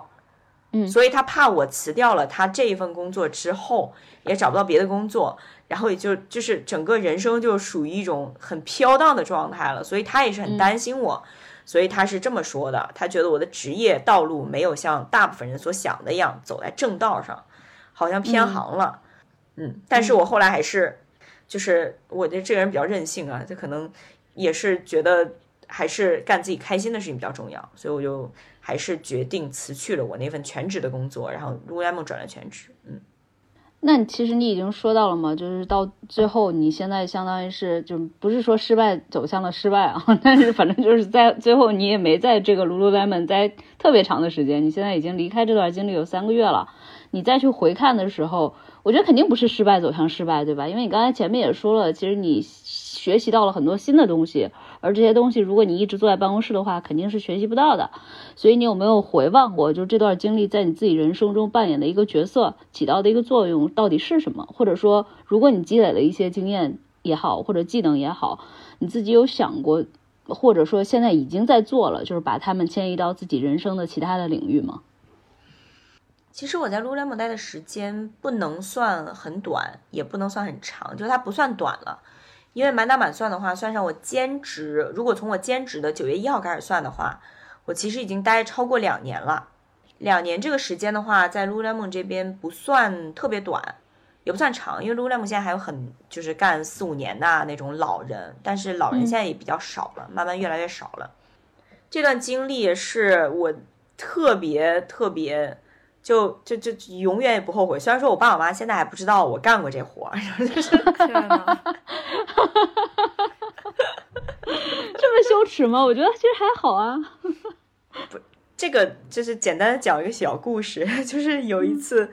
嗯，所以他怕我辞掉了他这一份工作之后，也找不到别的工作，然后也就就是整个人生就属于一种很飘荡的状态了。所以他也是很担心我，所以他是这么说的。他觉得我的职业道路没有像大部分人所想的一样走在正道上。好像偏行了，嗯，但是我后来还是，就是我觉得这个人比较任性啊，就可能也是觉得还是干自己开心的事情比较重要，所以我就还是决定辞去了我那份全职的工作，然后 Lululemon 转了全职，嗯。那其实你已经说到了嘛，就是到最后你现在相当于是就不是说失败走向了失败啊，但是反正就是在最后你也没在这个 Lululemon 待特别长的时间，你现在已经离开这段经历有三个月了。你再去回看的时候，我觉得肯定不是失败走向失败，对吧？因为你刚才前面也说了，其实你学习到了很多新的东西，而这些东西如果你一直坐在办公室的话，肯定是学习不到的。所以你有没有回望过，就这段经历在你自己人生中扮演的一个角色，起到的一个作用到底是什么？或者说，如果你积累了一些经验也好，或者技能也好，你自己有想过，或者说现在已经在做了，就是把它们迁移到自己人生的其他的领域吗？其实我在 Lululemon 待的时间不能算很短，也不能算很长，就是它不算短了。因为满打满算的话，算上我兼职，如果从我兼职的九月一号开始算的话，我其实已经待超过两年了。两年这个时间的话，在 Lululemon 这边不算特别短，也不算长，因为 Lululemon 现在还有很就是干四五年的那种老人，但是老人现在也比较少了，慢慢越来越少了。这段经历是我特别特别。就就就永远也不后悔。虽然说我爸我妈现在还不知道我干过这活儿，就 是天呐，这么羞耻吗？我觉得其实还好啊。不，这个就是简单的讲一个小故事，就是有一次，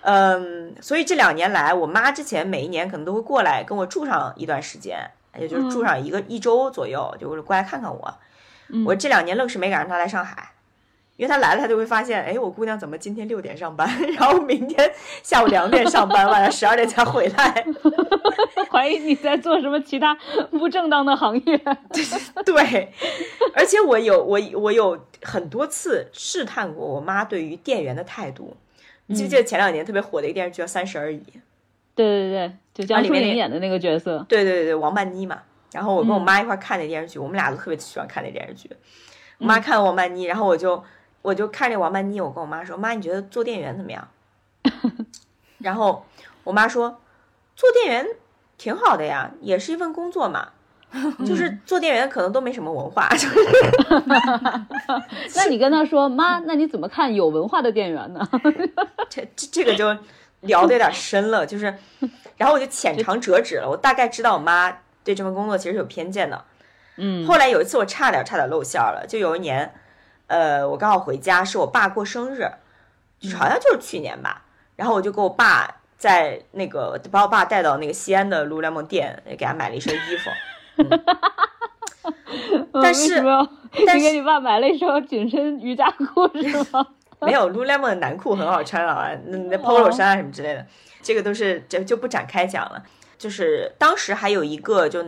嗯，所以这两年来，我妈之前每一年可能都会过来跟我住上一段时间，也就是住上一个一周左右，就是过来看看我。我这两年愣是没赶上她来上海。因为他来了，他就会发现，哎，我姑娘怎么今天六点上班，然后明天下午两点上班，晚上十二点才回来，怀疑你在做什么其他不正当的行业。对，而且我有我我有很多次试探过我妈对于店员的态度。你记不记得前两年特别火的一个电视剧叫《三十而已》？对对对，就江疏影演的那个角色。对对对，王曼妮嘛。然后我跟我妈一块看那电视剧，我们俩都特别喜欢看那电视剧。我妈看王曼妮，然后我就我就看这王曼妮，我跟我妈说：“妈，你觉得做店员怎么样？” 然后我妈说：“做店员挺好的呀，也是一份工作嘛。就是做店员可能都没什么文化。”就是 那你跟她说：“妈，那你怎么看有文化的店员呢？”这这这个就聊的有点深了，就是，然后我就浅尝辄止了。我大概知道我妈对这份工作其实有偏见的。嗯，后来有一次我差点差点露馅了，就有一年，呃，我刚好回家，是我爸过生日，就是好像就是去年吧。然后我就给我爸在那个把我爸带到那个西安的 lululemon 店，给他买了一身衣服。但是，你给你爸买了一双紧身瑜伽裤是吗？没有，lululemon 的男裤很好穿啊，那那 polo 衫啊什么之类的，这个都是就就不展开讲了。就是当时还有一个就。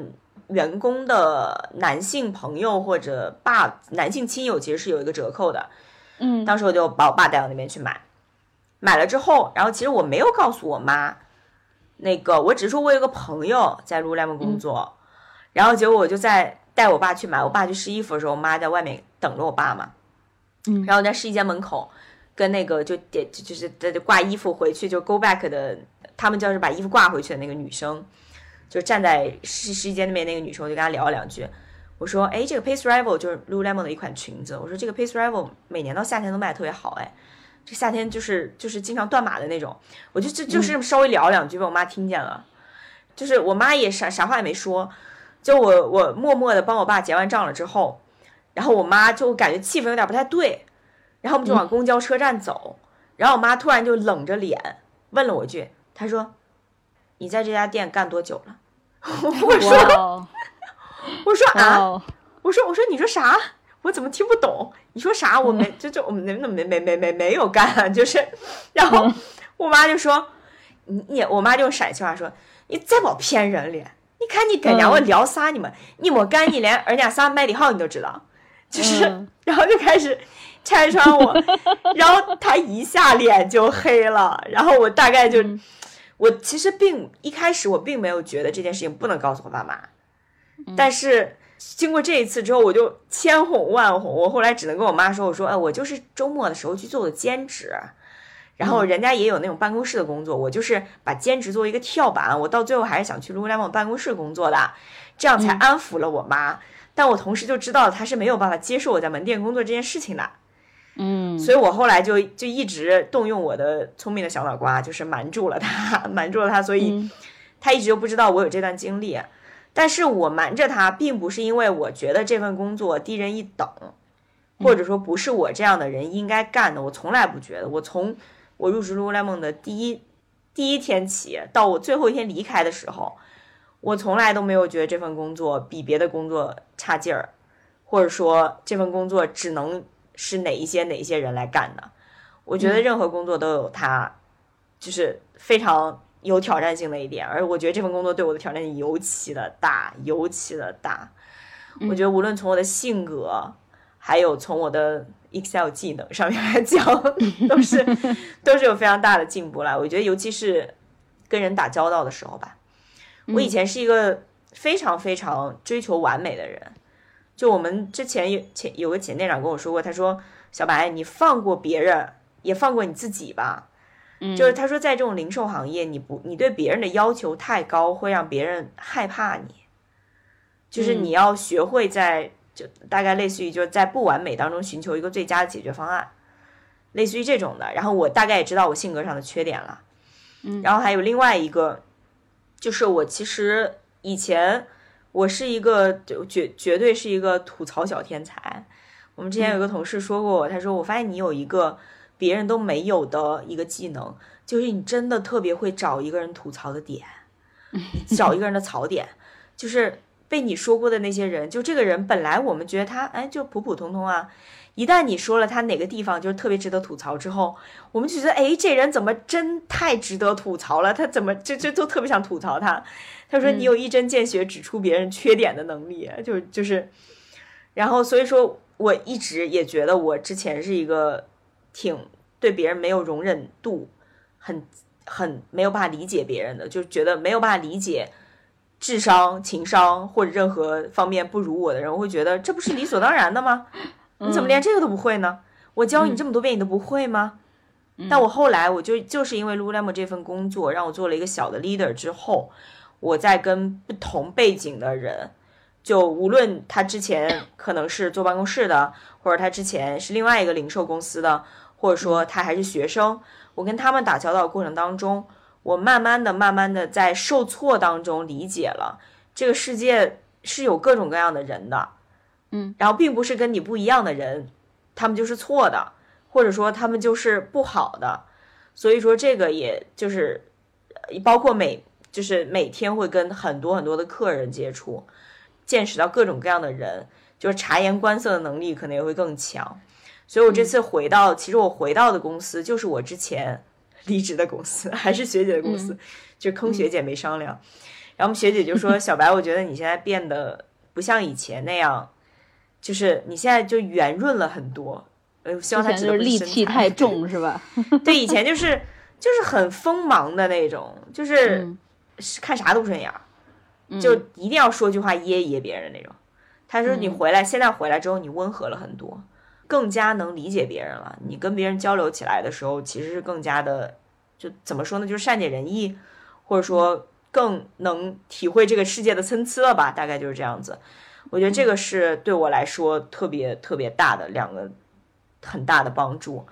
员工的男性朋友或者爸男性亲友其实是有一个折扣的，嗯，当时我就把我爸带到那边去买，买了之后，然后其实我没有告诉我妈，那个我只是说我有个朋友在 lululemon 工作，然后结果我就在带我爸去买，我爸去试衣服的时候，我妈在外面等着我爸嘛，嗯，然后在试衣间门口跟那个就点就是在挂衣服回去就 go back 的，他们就是把衣服挂回去的那个女生。就站在试试衣间那边那个女生，我就跟她聊了两句。我说：“哎，这个 Pace Rival 就是 Lululemon 的一款裙子。我说这个 Pace Rival 每年到夏天都卖的特别好，哎，这夏天就是就是经常断码的那种。我就就就是稍微聊两句，被我妈听见了。就是我妈也啥啥话也没说，就我我默默的帮我爸结完账了之后，然后我妈就感觉气氛有点不太对，然后我们就往公交车站走，然后我妈突然就冷着脸问了我一句，她说：“你在这家店干多久了？”我说，我说啊，我说我说你说啥？我怎么听不懂？你说啥？我没就就我们没没没没没没有干，就是，然后我妈就说，你你我妈就用陕西话说，你再别骗人了。你看你跟人家我聊啥？你们你没干，你连人家啥卖的好你都知道，就是，然后就开始拆穿我，然后他一下脸就黑了，然后我大概就。我其实并一开始我并没有觉得这件事情不能告诉我爸妈，但是经过这一次之后，我就千哄万哄，我后来只能跟我妈说：“我说，哎，我就是周末的时候去做的兼职，然后人家也有那种办公室的工作，我就是把兼职作为一个跳板，我到最后还是想去 Lululemon 办公室工作的，这样才安抚了我妈。但我同时就知道她是没有办法接受我在门店工作这件事情的。”嗯，所以我后来就就一直动用我的聪明的小脑瓜，就是瞒住了他，瞒住了他，所以他一直就不知道我有这段经历。但是我瞒着他，并不是因为我觉得这份工作低人一等，或者说不是我这样的人应该干的。我从来不觉得，我从我入职 Lululemon 的第一第一天起，到我最后一天离开的时候，我从来都没有觉得这份工作比别的工作差劲儿，或者说这份工作只能。是哪一些哪一些人来干的？我觉得任何工作都有它，就是非常有挑战性的一点。而我觉得这份工作对我的挑战性尤其的大，尤其的大。我觉得无论从我的性格，还有从我的 Excel 技能上面来讲，都是 都是有非常大的进步了。我觉得尤其是跟人打交道的时候吧，我以前是一个非常非常追求完美的人。就我们之前有前有个前店长跟我说过，他说：“小白，你放过别人，也放过你自己吧。”嗯，就是他说，在这种零售行业，你不你对别人的要求太高，会让别人害怕你。就是你要学会在就大概类似于就是在不完美当中寻求一个最佳的解决方案，类似于这种的。然后我大概也知道我性格上的缺点了。嗯，然后还有另外一个，就是我其实以前。我是一个绝绝对是一个吐槽小天才。我们之前有个同事说过我，他说我发现你有一个别人都没有的一个技能，就是你真的特别会找一个人吐槽的点，找一个人的槽点。就是被你说过的那些人，就这个人本来我们觉得他哎就普普通通啊，一旦你说了他哪个地方就是特别值得吐槽之后，我们就觉得哎这人怎么真太值得吐槽了，他怎么就就都特别想吐槽他。他说：“你有一针见血指出别人缺点的能力，就就是，然后所以说，我一直也觉得我之前是一个挺对别人没有容忍度，很很没有办法理解别人的，就觉得没有办法理解智商、情商或者任何方面不如我的人，我会觉得这不是理所当然的吗？你怎么连这个都不会呢？我教你这么多遍，你都不会吗？但我后来我就就是因为 Lululemon 这份工作，让我做了一个小的 leader 之后，我在跟不同背景的人，就无论他之前可能是坐办公室的，或者他之前是另外一个零售公司的，或者说他还是学生，我跟他们打交道的过程当中，我慢慢的、慢慢的在受挫当中理解了这个世界是有各种各样的人的，嗯，然后并不是跟你不一样的人，他们就是错的。或者说他们就是不好的，所以说这个也就是包括每就是每天会跟很多很多的客人接触，见识到各种各样的人，就是察言观色的能力可能也会更强。所以我这次回到，其实我回到的公司就是我之前 离职的公司，还是学姐的公司，就坑学姐没商量。然后我们学姐就说：“小白，我觉得你现在变得不像以前那样，就是你现在就圆润了很多。”呃，希望他就是戾气太重，是吧？对，以前就是就是很锋芒的那种，就是看啥都不顺眼，就一定要说句话噎一噎别人那种。他说你回来，现在回来之后你温和了很多，更加能理解别人了。你跟别人交流起来的时候，其实是更加的，就怎么说呢？就是善解人意，或者说更能体会这个世界的参差了吧？大概就是这样子。我觉得这个是对我来说特别特别大的两个。很大的帮助，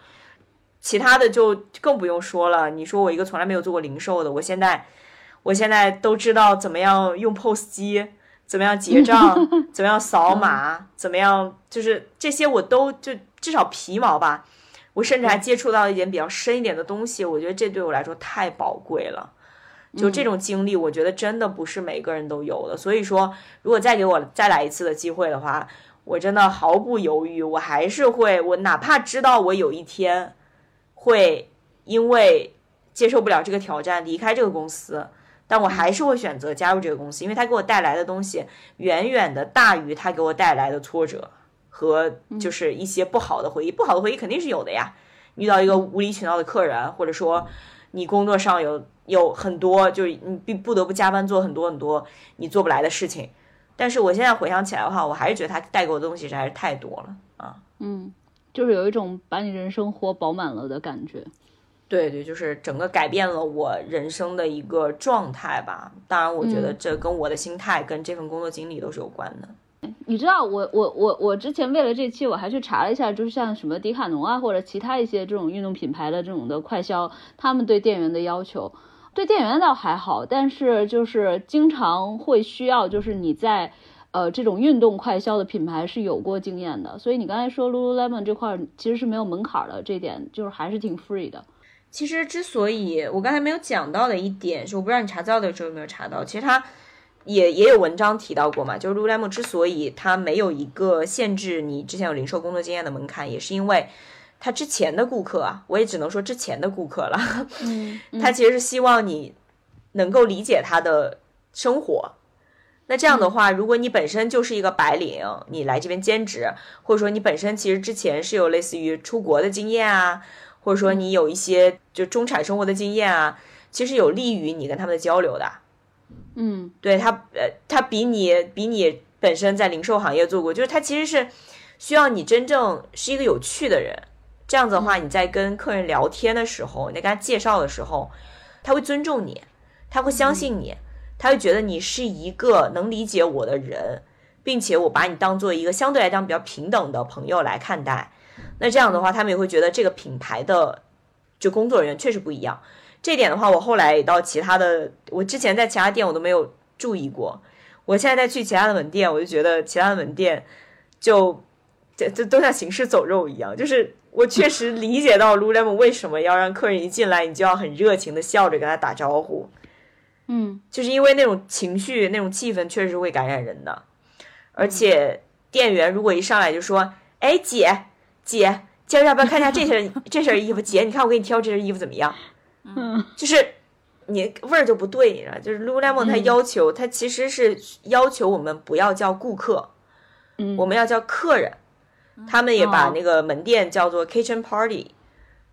其他的就更不用说了。你说我一个从来没有做过零售的，我现在，我现在都知道怎么样用 POS 机，怎么样结账，怎么样扫码，怎么样，就是这些我都就至少皮毛吧。我甚至还接触到一点比较深一点的东西，我觉得这对我来说太宝贵了。就这种经历，我觉得真的不是每个人都有的。所以说，如果再给我再来一次的机会的话。我真的毫不犹豫，我还是会，我哪怕知道我有一天会因为接受不了这个挑战离开这个公司，但我还是会选择加入这个公司，因为它给我带来的东西远远的大于它给我带来的挫折和就是一些不好的回忆。不好的回忆肯定是有的呀，遇到一个无理取闹的客人，或者说你工作上有有很多就是你必不得不加班做很多很多你做不来的事情。但是我现在回想起来的话，我还是觉得它带给我的东西实在是太多了啊。嗯，就是有一种把你人生活饱满了的感觉。对对，就是整个改变了我人生的一个状态吧。当然，我觉得这跟我的心态跟这份工作经历都是有关的。你知道，我我我我之前为了这期，我还去查了一下，就是像什么迪卡侬啊，或者其他一些这种运动品牌的这种的快销，他们对店员的要求。对店员倒还好，但是就是经常会需要，就是你在，呃，这种运动快销的品牌是有过经验的。所以你刚才说 Lululemon 这块其实是没有门槛的，这点就是还是挺 free 的。其实之所以我刚才没有讲到的一点是，我不知道你查资料的时候有没有查到，其实它也也有文章提到过嘛，就是 Lululemon 之所以它没有一个限制你之前有零售工作经验的门槛，也是因为。他之前的顾客啊，我也只能说之前的顾客了。嗯，他其实是希望你能够理解他的生活。那这样的话，如果你本身就是一个白领，你来这边兼职，或者说你本身其实之前是有类似于出国的经验啊，或者说你有一些就中产生活的经验啊，其实有利于你跟他们的交流的。嗯，对他，呃，他比你比你本身在零售行业做过，就是他其实是需要你真正是一个有趣的人。这样子的话，你在跟客人聊天的时候，你在跟他介绍的时候，他会尊重你，他会相信你，他会觉得你是一个能理解我的人，并且我把你当做一个相对来讲比较平等的朋友来看待。那这样的话，他们也会觉得这个品牌的就工作人员确实不一样。这点的话，我后来也到其他的，我之前在其他店我都没有注意过，我现在再去其他的门店，我就觉得其他的门店就这这都像行尸走肉一样，就是。我确实 理解到 Lululemon 为什么要让客人一进来，你就要很热情的笑着跟他打招呼，嗯，就是因为那种情绪、那种气氛确实是会感染人的。而且店员如果一上来就说：“哎，姐姐，今儿要不要看一下这身这身衣服？姐，你看我给你挑这身衣服怎么样？”嗯，就是你味儿就不对，你知道，就是 Lululemon 他要求他其实是要求我们不要叫顾客，嗯，我们要叫客人。他们也把那个门店叫做 kitchen party，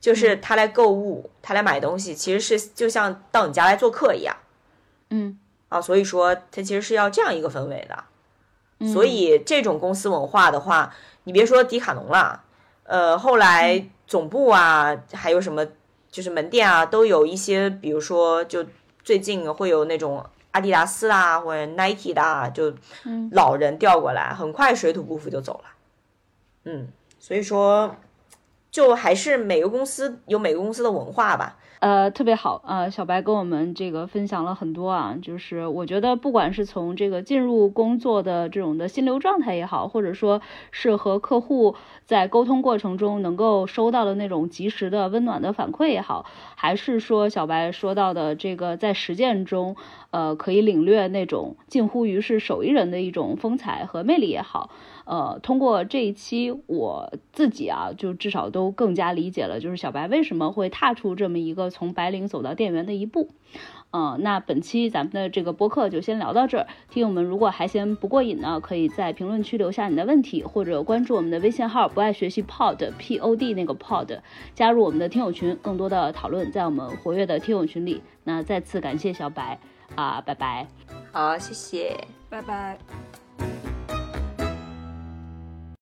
就是他来购物，他来买东西，其实是就像到你家来做客一样。嗯啊，所以说它其实是要这样一个氛围的。嗯所以这种公司文化的话，你别说迪卡侬了，呃，后来总部啊，还有什么就是门店啊，都有一些，比如说就最近会有那种阿迪达斯啦或者 Nike 的啊，就嗯老人调过来，很快水土不服就走了。嗯，所以说就还是每个公司有每个公司的文化吧。呃，特别好啊、呃小白跟我们这个分享了很多啊，就是我觉得不管是从这个进入工作的这种的心流状态也好，或者说是和客户在沟通过程中能够收到的那种及时的温暖的反馈也好，还是说小白说到的这个在实践中，呃，可以领略那种近乎于是手艺人的一种风采和魅力也好，呃，通过这一期我自己啊，就至少都更加理解了，就是小白为什么会踏出这么一个从白领走到店员的一步。嗯、那本期咱们的这个播客就先聊到这儿。听友们如果还嫌不过瘾呢，可以在评论区留下你的问题，或者关注我们的微信号“不爱学习 Pod P O D” 那个 Pod，加入我们的听友群，更多的讨论在我们活跃的听友群里。那再次感谢小白啊，拜拜。好，谢谢。拜拜。